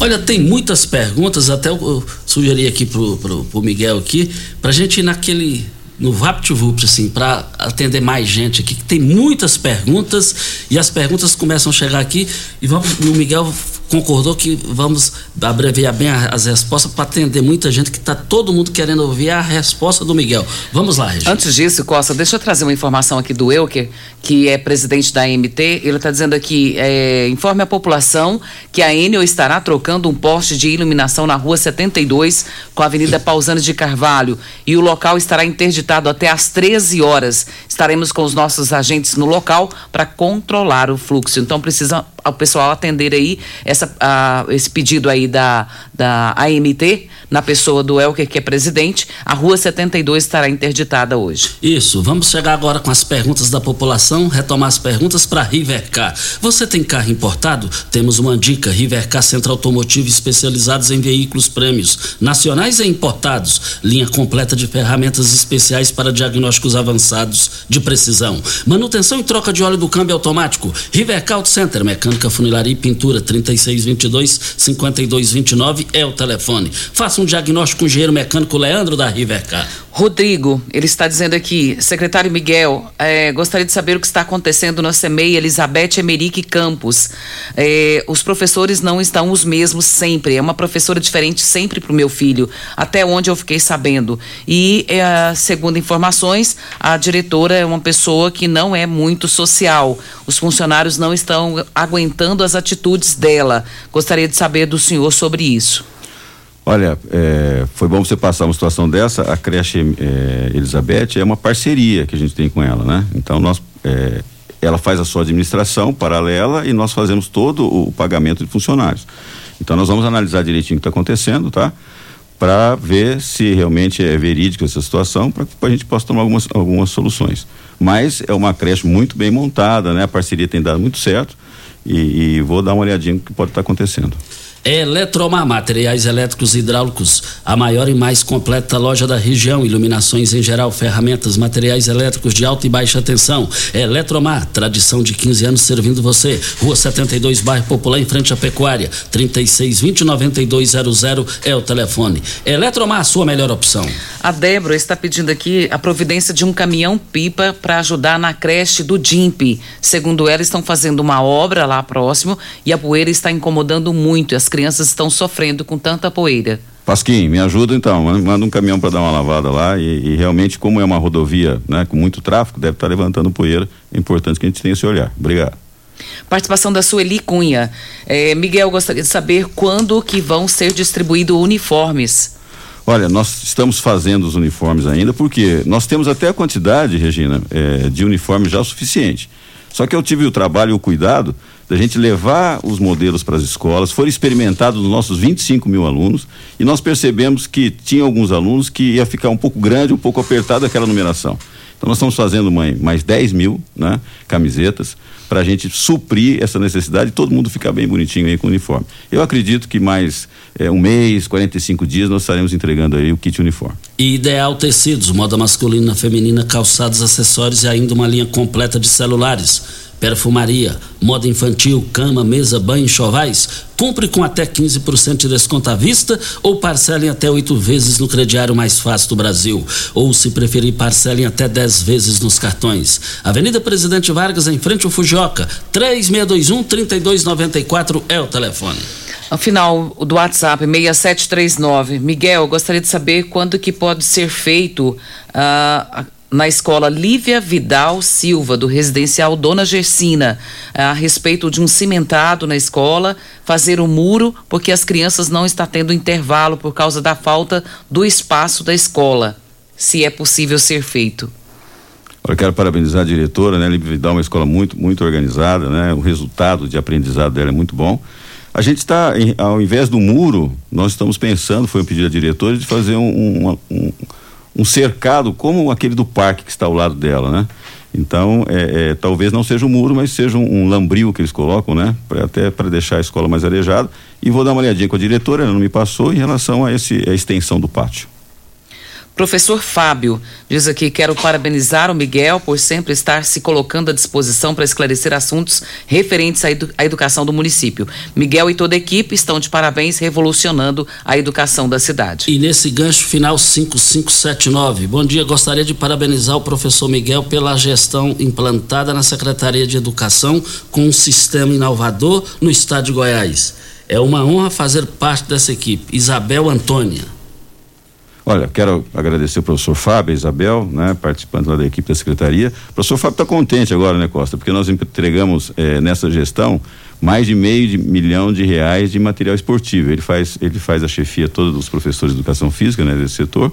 [SPEAKER 2] Olha, tem muitas perguntas, até eu, sugeri aqui pro, pro, pro Miguel aqui, pra gente ir naquele no VaptVupt, assim, para atender mais gente aqui, que tem muitas perguntas e as perguntas começam a chegar aqui e vamos, o Miguel concordou que vamos abreviar bem as respostas para atender muita gente que está todo mundo querendo ouvir a resposta do Miguel. Vamos lá, Regina.
[SPEAKER 3] Antes disso, Costa, deixa eu trazer uma informação aqui do Elker, que é presidente da AMT. Ele está dizendo aqui: é, informe a população que a Enel estará trocando um poste de iluminação na rua 72 com a Avenida Pausani de Carvalho e o local estará interditado até às 13 horas. Estaremos com os nossos agentes no local para controlar o fluxo. Então precisa o pessoal atender aí essa, a, esse pedido aí da, da AMT, na pessoa do Elker, que é presidente. A rua 72 estará interditada hoje.
[SPEAKER 2] Isso, vamos chegar agora com as perguntas da população, retomar as perguntas para Rivercar. Você tem carro importado? Temos uma dica: Rivercar Centro Automotivo especializados em veículos prêmios, nacionais e importados. Linha completa de ferramentas especiais para diagnósticos avançados de precisão. Manutenção e troca de óleo do câmbio automático. Rivercar Auto Center, mecânica Mecânica, Funilaria e Pintura, 3622-5229 é o telefone. Faça um diagnóstico com o engenheiro mecânico Leandro da Rivercar.
[SPEAKER 3] Rodrigo, ele está dizendo aqui, secretário Miguel, é, gostaria de saber o que está acontecendo na CEMEI Elizabeth Emerick Campos. É, os professores não estão os mesmos sempre, é uma professora diferente sempre para o meu filho, até onde eu fiquei sabendo. E, é, segundo informações, a diretora é uma pessoa que não é muito social. Os funcionários não estão aguentando as atitudes dela. Gostaria de saber do senhor sobre isso.
[SPEAKER 14] Olha, é, foi bom você passar uma situação dessa. A creche é, Elizabeth é uma parceria que a gente tem com ela, né? Então nós, é, ela faz a sua administração paralela e nós fazemos todo o pagamento de funcionários. Então nós vamos analisar direitinho o que está acontecendo, tá? para ver se realmente é verídica essa situação, para que a gente possa tomar algumas, algumas soluções. Mas é uma creche muito bem montada, né? A parceria tem dado muito certo e, e vou dar uma olhadinha no que pode estar acontecendo.
[SPEAKER 2] Eletromar, materiais elétricos e hidráulicos, a maior e mais completa loja da região, iluminações em geral, ferramentas, materiais elétricos de alta e baixa tensão. Eletromar, tradição de 15 anos servindo você. Rua 72, bairro Popular, em frente à Pecuária. 3620 9200 é o telefone. Eletromar, sua melhor opção.
[SPEAKER 3] A Débora está pedindo aqui a providência de um caminhão-pipa para ajudar na creche do DIMP. Segundo ela, estão fazendo uma obra lá próximo e a poeira está incomodando muito. As crianças estão sofrendo com tanta poeira.
[SPEAKER 14] Pasquim, me ajuda então, manda um caminhão para dar uma lavada lá e, e, realmente como é uma rodovia, né, com muito tráfego, deve estar tá levantando poeira. É importante que a gente tenha esse olhar. Obrigado.
[SPEAKER 3] Participação da Sueli Cunha. É, Miguel, gostaria de saber quando que vão ser distribuídos uniformes.
[SPEAKER 14] Olha, nós estamos fazendo os uniformes ainda, porque nós temos até a quantidade, Regina, é, de uniformes já o suficiente. Só que eu tive o trabalho e o cuidado da gente levar os modelos para as escolas, foram experimentados nos nossos 25 mil alunos e nós percebemos que tinha alguns alunos que ia ficar um pouco grande, um pouco apertado aquela numeração. Então nós estamos fazendo mãe, mais 10 mil né, camisetas para a gente suprir essa necessidade e todo mundo ficar bem bonitinho aí com o uniforme. Eu acredito que mais é, um mês, 45 dias, nós estaremos entregando aí o kit uniforme.
[SPEAKER 2] E Ideal Tecidos, moda masculina, feminina, calçados, acessórios e ainda uma linha completa de celulares perfumaria, moda infantil, cama, mesa, banho, chovais, compre com até 15% de desconto à vista ou parcelem até oito vezes no crediário mais fácil do Brasil. Ou, se preferir, parcelem até 10 vezes nos cartões. Avenida Presidente Vargas, em frente ao Fujioka, 3621-3294 é o telefone.
[SPEAKER 3] Ao final do WhatsApp 6739, Miguel, gostaria de saber quando que pode ser feito uh, na escola Lívia Vidal Silva, do residencial Dona Gersina, a respeito de um cimentado na escola, fazer o um muro, porque as crianças não estão tendo intervalo por causa da falta do espaço da escola. Se é possível ser feito.
[SPEAKER 14] Eu quero parabenizar a diretora, né? Lívia Vidal uma escola muito, muito organizada, né? O resultado de aprendizado dela é muito bom. A gente está, ao invés do muro, nós estamos pensando, foi um pedido da diretora, de fazer um, um, um cercado como aquele do parque que está ao lado dela, né? Então, é, é, talvez não seja um muro, mas seja um, um que eles colocam, né? Pra, até para deixar a escola mais arejada. E vou dar uma olhadinha com a diretora, ela não me passou, em relação a, esse, a extensão do pátio.
[SPEAKER 3] Professor Fábio diz aqui: quero parabenizar o Miguel por sempre estar se colocando à disposição para esclarecer assuntos referentes à, edu à, educação do município. Miguel e toda a equipe estão de parabéns revolucionando a educação da cidade.
[SPEAKER 2] E nesse gancho final 5579, bom dia. Gostaria de parabenizar o professor Miguel pela gestão implantada na Secretaria de Educação com um sistema inovador no estado de Goiás. É uma honra fazer parte dessa equipe. Isabel Antônia.
[SPEAKER 14] Olha, quero agradecer o professor Fábio, Isabel, né, participando lá da equipe da secretaria. O professor Fábio está contente agora, né, Costa? Porque nós entregamos eh, nessa gestão mais de meio de milhão de reais de material esportivo. Ele faz, ele faz a chefia toda dos professores de educação física, né, desse setor.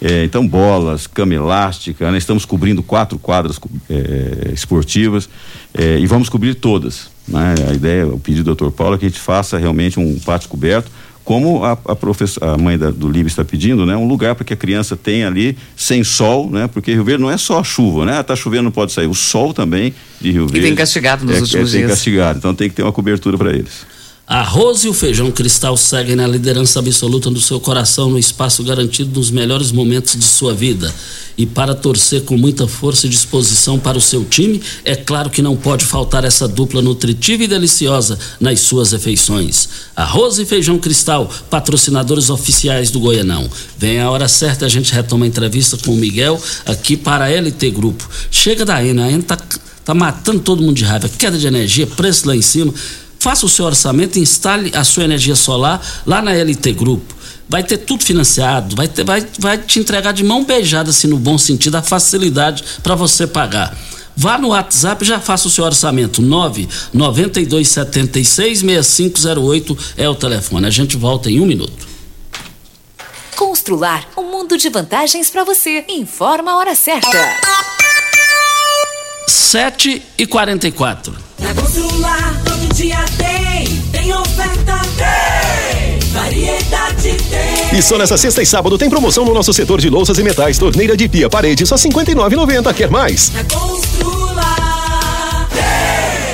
[SPEAKER 14] Eh, então, bolas, cama elástica, né, estamos cobrindo quatro quadras eh, esportivas e vamos cobrir todas. Né? A ideia, o pedido do Dr. Paulo é que a gente faça realmente um pátio coberto como a, a, professora, a mãe da, do Líbio está pedindo, né? Um lugar para que a criança tenha ali sem sol, né? Porque Rio Verde não é só a chuva, né? Ah, tá chovendo, não pode sair. O sol também de Rio Verde.
[SPEAKER 3] E tem castigado nos
[SPEAKER 14] é,
[SPEAKER 3] últimos
[SPEAKER 14] é,
[SPEAKER 3] dias.
[SPEAKER 14] Tem castigado, então tem que ter uma cobertura para eles.
[SPEAKER 2] Arroz e o feijão cristal seguem na liderança absoluta do seu coração no espaço garantido nos melhores momentos de sua vida. E para torcer com muita força e disposição para o seu time, é claro que não pode faltar essa dupla nutritiva e deliciosa nas suas refeições. Arroz e feijão cristal, patrocinadores oficiais do Goianão. Vem a hora certa, a gente retoma a entrevista com o Miguel aqui para a LT Grupo. Chega daí, né? A gente tá, tá matando todo mundo de raiva. Queda de energia, preço lá em cima faça o seu orçamento, instale a sua energia solar lá na LT Grupo. Vai ter tudo financiado, vai, ter, vai, vai te entregar de mão beijada, assim, no bom sentido, a facilidade para você pagar. Vá no WhatsApp e já faça o seu orçamento. 992766508 é o telefone. A gente volta em um minuto.
[SPEAKER 7] Constrular um mundo de vantagens para você. Informa a hora certa.
[SPEAKER 2] 7 e 44
[SPEAKER 5] Na Constrular todo dia tem, tem oferta tem, variedade tem.
[SPEAKER 4] E só nessa sexta e sábado tem promoção no nosso setor de louças e metais, torneira de pia, parede, só R$ 59,90. Quer mais?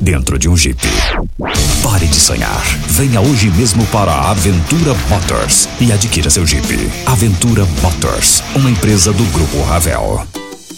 [SPEAKER 10] dentro de um Jeep. Pare de sonhar. Venha hoje mesmo para a Aventura Motors e adquira seu Jeep. Aventura Motors, uma empresa do Grupo Ravel.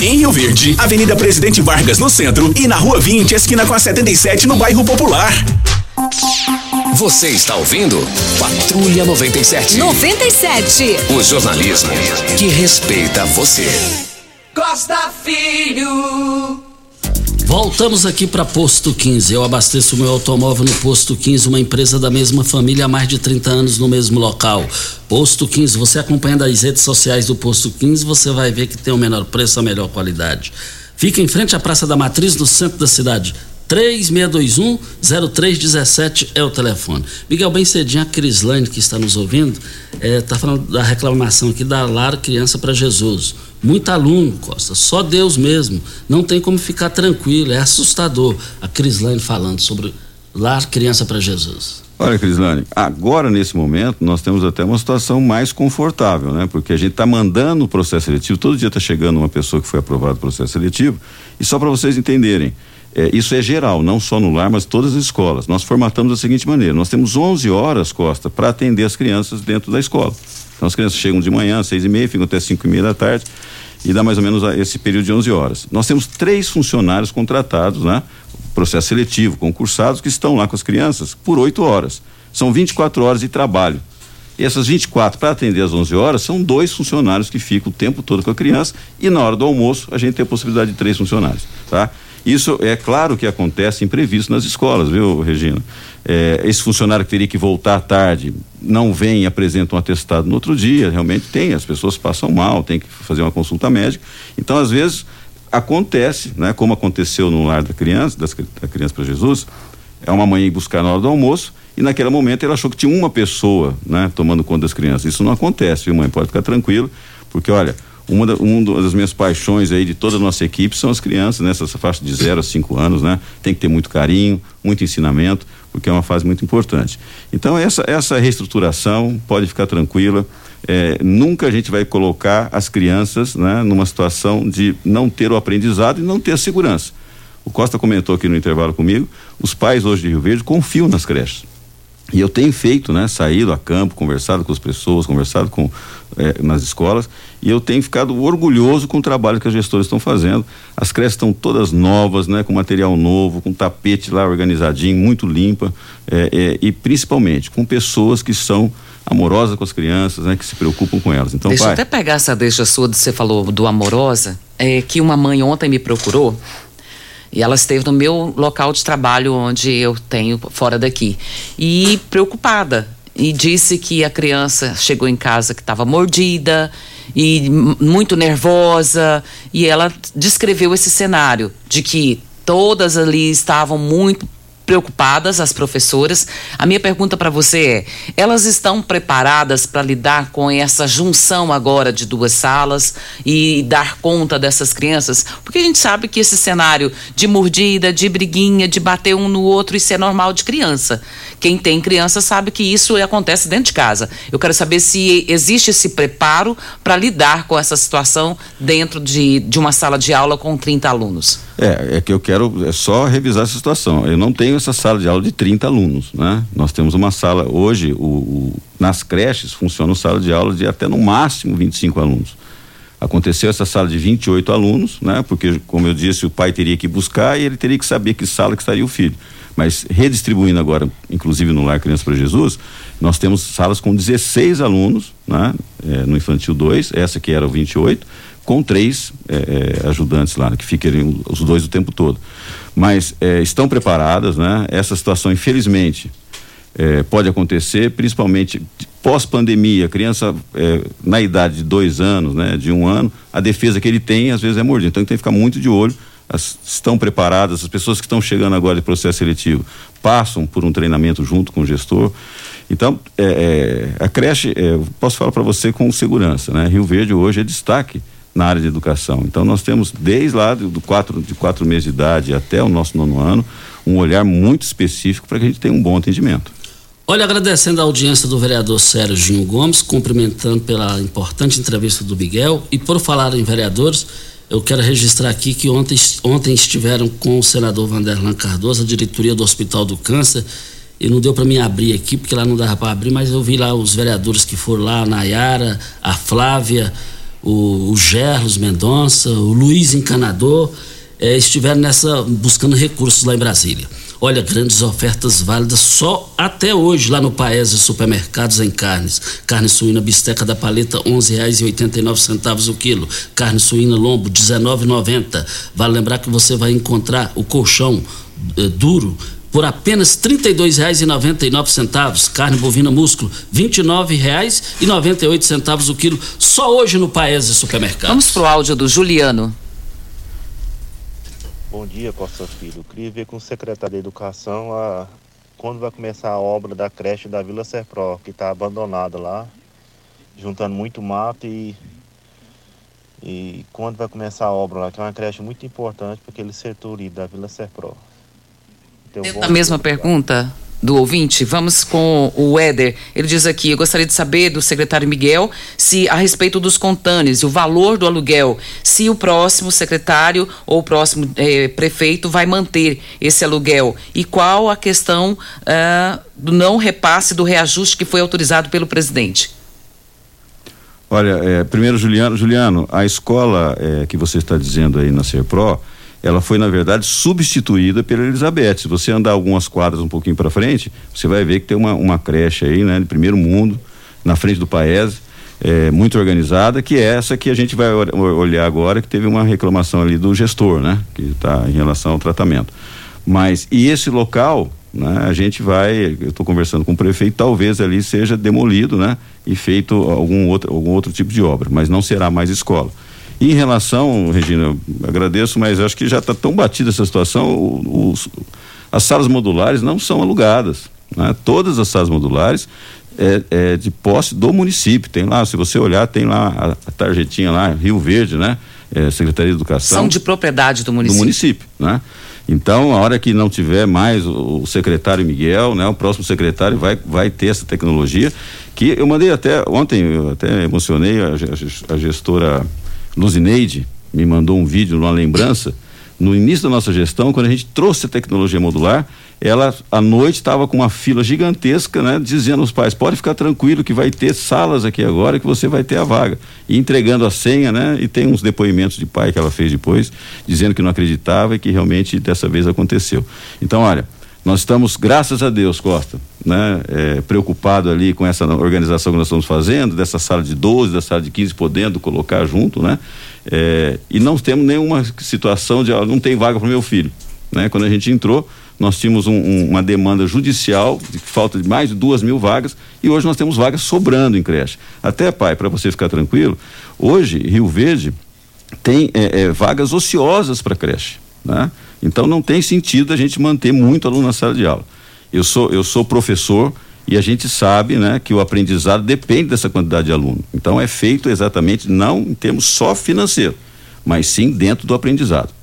[SPEAKER 10] Em Rio Verde, Avenida Presidente Vargas no centro e na Rua 20, esquina com a 77 no bairro Popular.
[SPEAKER 19] Você está ouvindo Patrulha 97.
[SPEAKER 7] 97.
[SPEAKER 19] O jornalismo que respeita você.
[SPEAKER 5] Costa Filho.
[SPEAKER 2] Voltamos aqui para Posto 15. Eu abasteço meu automóvel no Posto 15, uma empresa da mesma família há mais de 30 anos no mesmo local. Posto 15, você acompanhando as redes sociais do Posto 15, você vai ver que tem o menor preço, a melhor qualidade. Fica em frente à Praça da Matriz, no centro da cidade. 3621-0317 é o telefone. Miguel, bem cedinho, a Crislane que está nos ouvindo, está falando da reclamação aqui da Lar Criança para Jesus. Muito aluno, Costa, só Deus mesmo. Não tem como ficar tranquilo, é assustador. A Crislane falando sobre Lar Criança para Jesus.
[SPEAKER 14] Olha, Crislane, agora nesse momento nós temos até uma situação mais confortável, né? Porque a gente está mandando o processo seletivo, todo dia está chegando uma pessoa que foi aprovada o processo seletivo, e só para vocês entenderem, é, isso é geral, não só no lar, mas todas as escolas. Nós formatamos da seguinte maneira: nós temos 11 horas, Costa, para atender as crianças dentro da escola. Então as crianças chegam de manhã, seis e meia, ficam até cinco e meia da tarde e dá mais ou menos esse período de 11 horas. Nós temos três funcionários contratados, né? Processo seletivo, concursados, que estão lá com as crianças por oito horas. São 24 horas de trabalho. E essas 24 para atender às 11 horas são dois funcionários que ficam o tempo todo com a criança e na hora do almoço a gente tem a possibilidade de três funcionários, tá? Isso é claro que acontece imprevisto nas escolas, viu, Regina? É, esse funcionário que teria que voltar à tarde não vem e apresenta um atestado no outro dia, realmente tem, as pessoas passam mal, tem que fazer uma consulta médica. Então, às vezes, acontece, né, como aconteceu no lar da criança, das, da criança para Jesus, é uma mãe ir buscar na hora do almoço e naquele momento ela achou que tinha uma pessoa, né, tomando conta das crianças. Isso não acontece, viu, mãe? Pode ficar tranquilo, porque olha, uma, da, uma das minhas paixões aí de toda a nossa equipe são as crianças nessa faixa de 0 a 5 anos, né? Tem que ter muito carinho, muito ensinamento, porque é uma fase muito importante. Então essa essa reestruturação pode ficar tranquila. é, nunca a gente vai colocar as crianças né, numa situação de não ter o aprendizado e não ter a segurança. O Costa comentou aqui no intervalo comigo, os pais hoje de Rio Verde confiam nas creches. E eu tenho feito, né, saído a campo, conversado com as pessoas, conversado com eh, nas escolas, e eu tenho ficado orgulhoso com o trabalho que as gestoras estão fazendo. As creches estão todas novas, né, com material novo, com tapete lá organizadinho, muito limpa, eh, eh, e principalmente com pessoas que são amorosas com as crianças, né, que se preocupam com elas. Então,
[SPEAKER 3] deixa
[SPEAKER 14] pai,
[SPEAKER 3] eu até pegar essa deixa sua, você falou do amorosa, é que uma mãe ontem me procurou e ela esteve no meu local de trabalho, onde eu tenho fora daqui. E preocupada. E disse que a criança chegou em casa que estava mordida e muito nervosa. E ela descreveu esse cenário de que todas ali estavam muito preocupadas, as professoras. A minha pergunta para você é: elas estão preparadas para lidar com essa junção agora de duas salas e dar conta dessas crianças? Porque a gente sabe que esse cenário de mordida, de briguinha, de bater um no outro, isso é normal de criança. Quem tem criança sabe que isso acontece dentro de casa. Eu quero saber se existe esse preparo para lidar com essa situação dentro de, de uma sala de aula com 30 alunos.
[SPEAKER 14] É, é que eu quero é só revisar essa situação. Eu não tenho essa sala de aula de 30 alunos, né? Nós temos uma sala, hoje, o, o, nas creches funciona uma sala de aula de até no máximo 25 alunos. Aconteceu essa sala de 28 alunos, né? Porque, como eu disse, o pai teria que buscar e ele teria que saber que sala que estaria o filho. Mas redistribuindo agora, inclusive no Lar Criança para Jesus, nós temos salas com 16 alunos, né? É, no infantil 2, essa que era o 28 com três é, é, ajudantes lá, que ficam os dois o tempo todo. Mas é, estão preparadas, né? Essa situação, infelizmente, é, pode acontecer, principalmente pós-pandemia, criança é, na idade de dois anos, né, de um ano, a defesa que ele tem às vezes é mordida. Então tem que ficar muito de olho. As, estão preparadas, as pessoas que estão chegando agora de processo seletivo passam por um treinamento junto com o gestor. Então, é, é, a creche, é, posso falar para você com segurança, né? Rio Verde hoje é destaque na área de educação. Então nós temos desde lá do quatro, de quatro meses de idade até o nosso nono ano um olhar muito específico para que a gente tenha um bom atendimento.
[SPEAKER 2] Olha, agradecendo a audiência do vereador Sérgio Gomes, cumprimentando pela importante entrevista do Miguel e por falar em vereadores, eu quero registrar aqui que ontem, ontem estiveram com o senador Vanderlan Cardoso, a diretoria do Hospital do Câncer, e não deu para mim abrir aqui, porque lá não dava para abrir, mas eu vi lá os vereadores que foram lá, a Nayara, a Flávia, o, o Gerlos Mendonça, o Luiz Encanador, eh, estiveram nessa buscando recursos lá em Brasília. Olha, grandes ofertas válidas só até hoje lá no Paese Supermercados em carnes. Carne suína bisteca da paleta R$ 11,89 o quilo. Carne suína lombo R$ 19,90. Vale lembrar que você vai encontrar o colchão eh, duro por apenas R$ 32,99. Carne bovina músculo, R$ 29,98 o quilo, só hoje no Paese Supermercado.
[SPEAKER 3] Vamos pro áudio do Juliano.
[SPEAKER 20] Bom dia, Costa Filho. Eu queria ver com o secretário de Educação a, quando vai começar a obra da creche da Vila Serpro, que está abandonada lá, juntando muito mato e, e quando vai começar a obra lá, que é uma creche muito importante para aquele setor da Vila Serpro.
[SPEAKER 3] A mesma pergunta do ouvinte, vamos com o Éder. Ele diz aqui: eu gostaria de saber do secretário Miguel se a respeito dos contâneos, o valor do aluguel, se o próximo secretário ou o próximo eh, prefeito vai manter esse aluguel e qual a questão uh, do não repasse do reajuste que foi autorizado pelo presidente.
[SPEAKER 14] Olha, eh, primeiro Juliano, Juliano, a escola eh, que você está dizendo aí na Serpro, ela foi na verdade substituída pela Elizabeth. Se você andar algumas quadras um pouquinho para frente, você vai ver que tem uma, uma creche aí, né, de primeiro mundo, na frente do Paese, é, muito organizada, que é essa que a gente vai olhar agora, que teve uma reclamação ali do gestor, né, que está em relação ao tratamento. Mas e esse local, né, a gente vai, eu estou conversando com o prefeito, talvez ali seja demolido, né, e feito algum outro algum outro tipo de obra, mas não será mais escola. Em relação, Regina, agradeço, mas acho que já está tão batida essa situação, os, as salas modulares não são alugadas. Né? Todas as salas modulares é, é, de posse do município. Tem lá, se você olhar, tem lá a, a tarjetinha lá, Rio Verde, né? É, Secretaria de Educação.
[SPEAKER 3] São de propriedade do município.
[SPEAKER 14] Do município, né? Então, a hora que não tiver mais o, o secretário Miguel, né, o próximo secretário vai, vai ter essa tecnologia que eu mandei até ontem, eu até emocionei a, a, a gestora Luzineide me mandou um vídeo, uma lembrança no início da nossa gestão, quando a gente trouxe a tecnologia modular, ela à noite estava com uma fila gigantesca, né, dizendo aos pais: pode ficar tranquilo que vai ter salas aqui agora que você vai ter a vaga. E entregando a senha, né? E tem uns depoimentos de pai que ela fez depois, dizendo que não acreditava e que realmente dessa vez aconteceu. Então, olha, nós estamos, graças a Deus, Costa, né, é, preocupado ali com essa organização que nós estamos fazendo, dessa sala de 12, da sala de 15, podendo colocar junto, né? É, e não temos nenhuma situação de, ó, não tem vaga para meu filho. Né? Quando a gente entrou, nós tínhamos um, um, uma demanda judicial de falta de mais de duas mil vagas e hoje nós temos vagas sobrando em creche. Até, pai, para você ficar tranquilo, hoje Rio Verde tem é, é, vagas ociosas para creche. Né? Então não tem sentido a gente manter muito aluno na sala de aula. Eu sou, eu sou professor e a gente sabe né, que o aprendizado depende dessa quantidade de aluno. Então é feito exatamente não em termos só financeiro, mas sim dentro do aprendizado.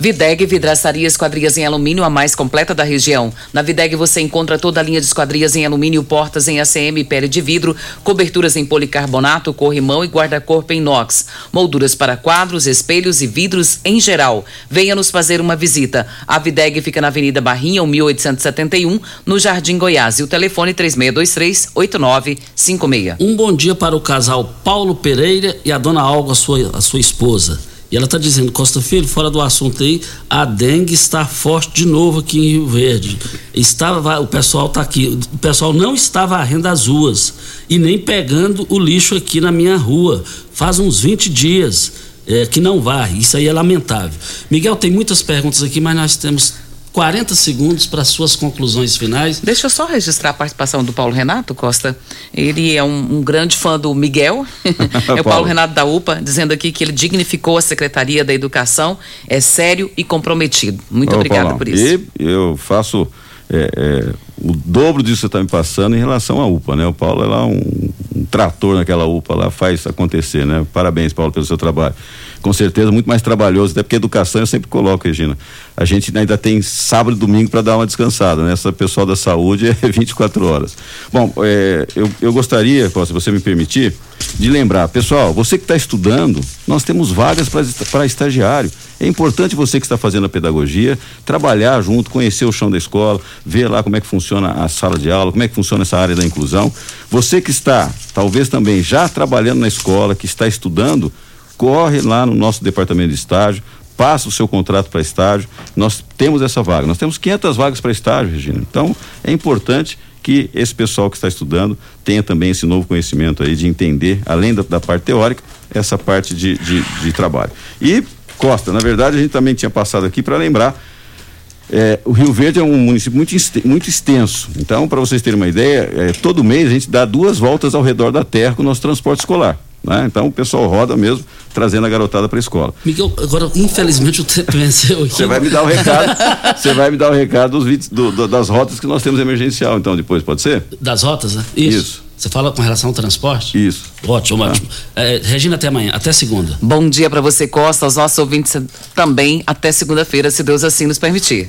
[SPEAKER 3] Videg Vidraçaria Esquadrias em Alumínio, a mais completa da região. Na Videg você encontra toda a linha de esquadrias em alumínio, portas em ACM pele de vidro, coberturas em policarbonato, corrimão e guarda-corpo em inox, molduras para quadros, espelhos e vidros em geral. Venha nos fazer uma visita. A Videg fica na Avenida Barrinha, 1871, no Jardim Goiás. E o telefone 3623-8956.
[SPEAKER 2] Um bom dia para o casal Paulo Pereira e a dona Alga, a sua, a sua esposa. E ela está dizendo, Costa Filho, fora do assunto aí, a dengue está forte de novo aqui em Rio Verde. Estava, o pessoal está aqui, o pessoal não está varrendo as ruas e nem pegando o lixo aqui na minha rua. Faz uns 20 dias é, que não varre. Isso aí é lamentável. Miguel, tem muitas perguntas aqui, mas nós temos 40 segundos para suas conclusões finais.
[SPEAKER 3] Deixa eu só registrar a participação do Paulo Renato Costa. Ele é um, um grande fã do Miguel. <laughs> é o <laughs> Paulo Renato da UPA, dizendo aqui que ele dignificou a Secretaria da Educação, é sério e comprometido. Muito
[SPEAKER 14] Ô,
[SPEAKER 3] obrigado
[SPEAKER 14] Paulão,
[SPEAKER 3] por isso.
[SPEAKER 14] E eu faço é, é, o dobro disso que você está me passando em relação à UPA, né? O Paulo é lá um, um trator naquela UPA lá, faz acontecer, né? Parabéns, Paulo, pelo seu trabalho. Com certeza muito mais trabalhoso, até porque educação eu sempre coloco, Regina. A gente ainda tem sábado e domingo para dar uma descansada, né? Essa pessoal da saúde é <laughs> 24 horas. Bom, é, eu, eu gostaria, se você me permitir, de lembrar, pessoal, você que está estudando, nós temos vagas para estagiário. É importante você que está fazendo a pedagogia trabalhar junto, conhecer o chão da escola, ver lá como é que funciona a sala de aula, como é que funciona essa área da inclusão. Você que está, talvez também já trabalhando na escola, que está estudando, corre lá no nosso departamento de estágio, passa o seu contrato para estágio. Nós temos essa vaga. Nós temos 500 vagas para estágio, Regina. Então, é importante que esse pessoal que está estudando tenha também esse novo conhecimento aí de entender, além da, da parte teórica, essa parte de, de, de trabalho. E Costa, na verdade, a gente também tinha passado aqui para lembrar é, o Rio Verde é um município muito, muito extenso. Então, para vocês terem uma ideia, é, todo mês a gente dá duas voltas ao redor da terra com o nosso transporte escolar. Né? Então o pessoal roda mesmo, trazendo a garotada para a escola.
[SPEAKER 2] Miguel, agora, infelizmente, o tempo venceu aqui.
[SPEAKER 14] Você vai me dar o recado. Você vai me dar o recado dos, do, do, das rotas que nós temos emergencial, então, depois, pode ser?
[SPEAKER 2] Das rotas, né? Isso. Isso. Você fala com relação ao transporte?
[SPEAKER 14] Isso.
[SPEAKER 2] Ótimo, tá. ótimo. É, Regina, até amanhã, até segunda.
[SPEAKER 3] Bom dia para você, Costa, aos nossos ouvintes também, até segunda-feira, se Deus assim nos permitir.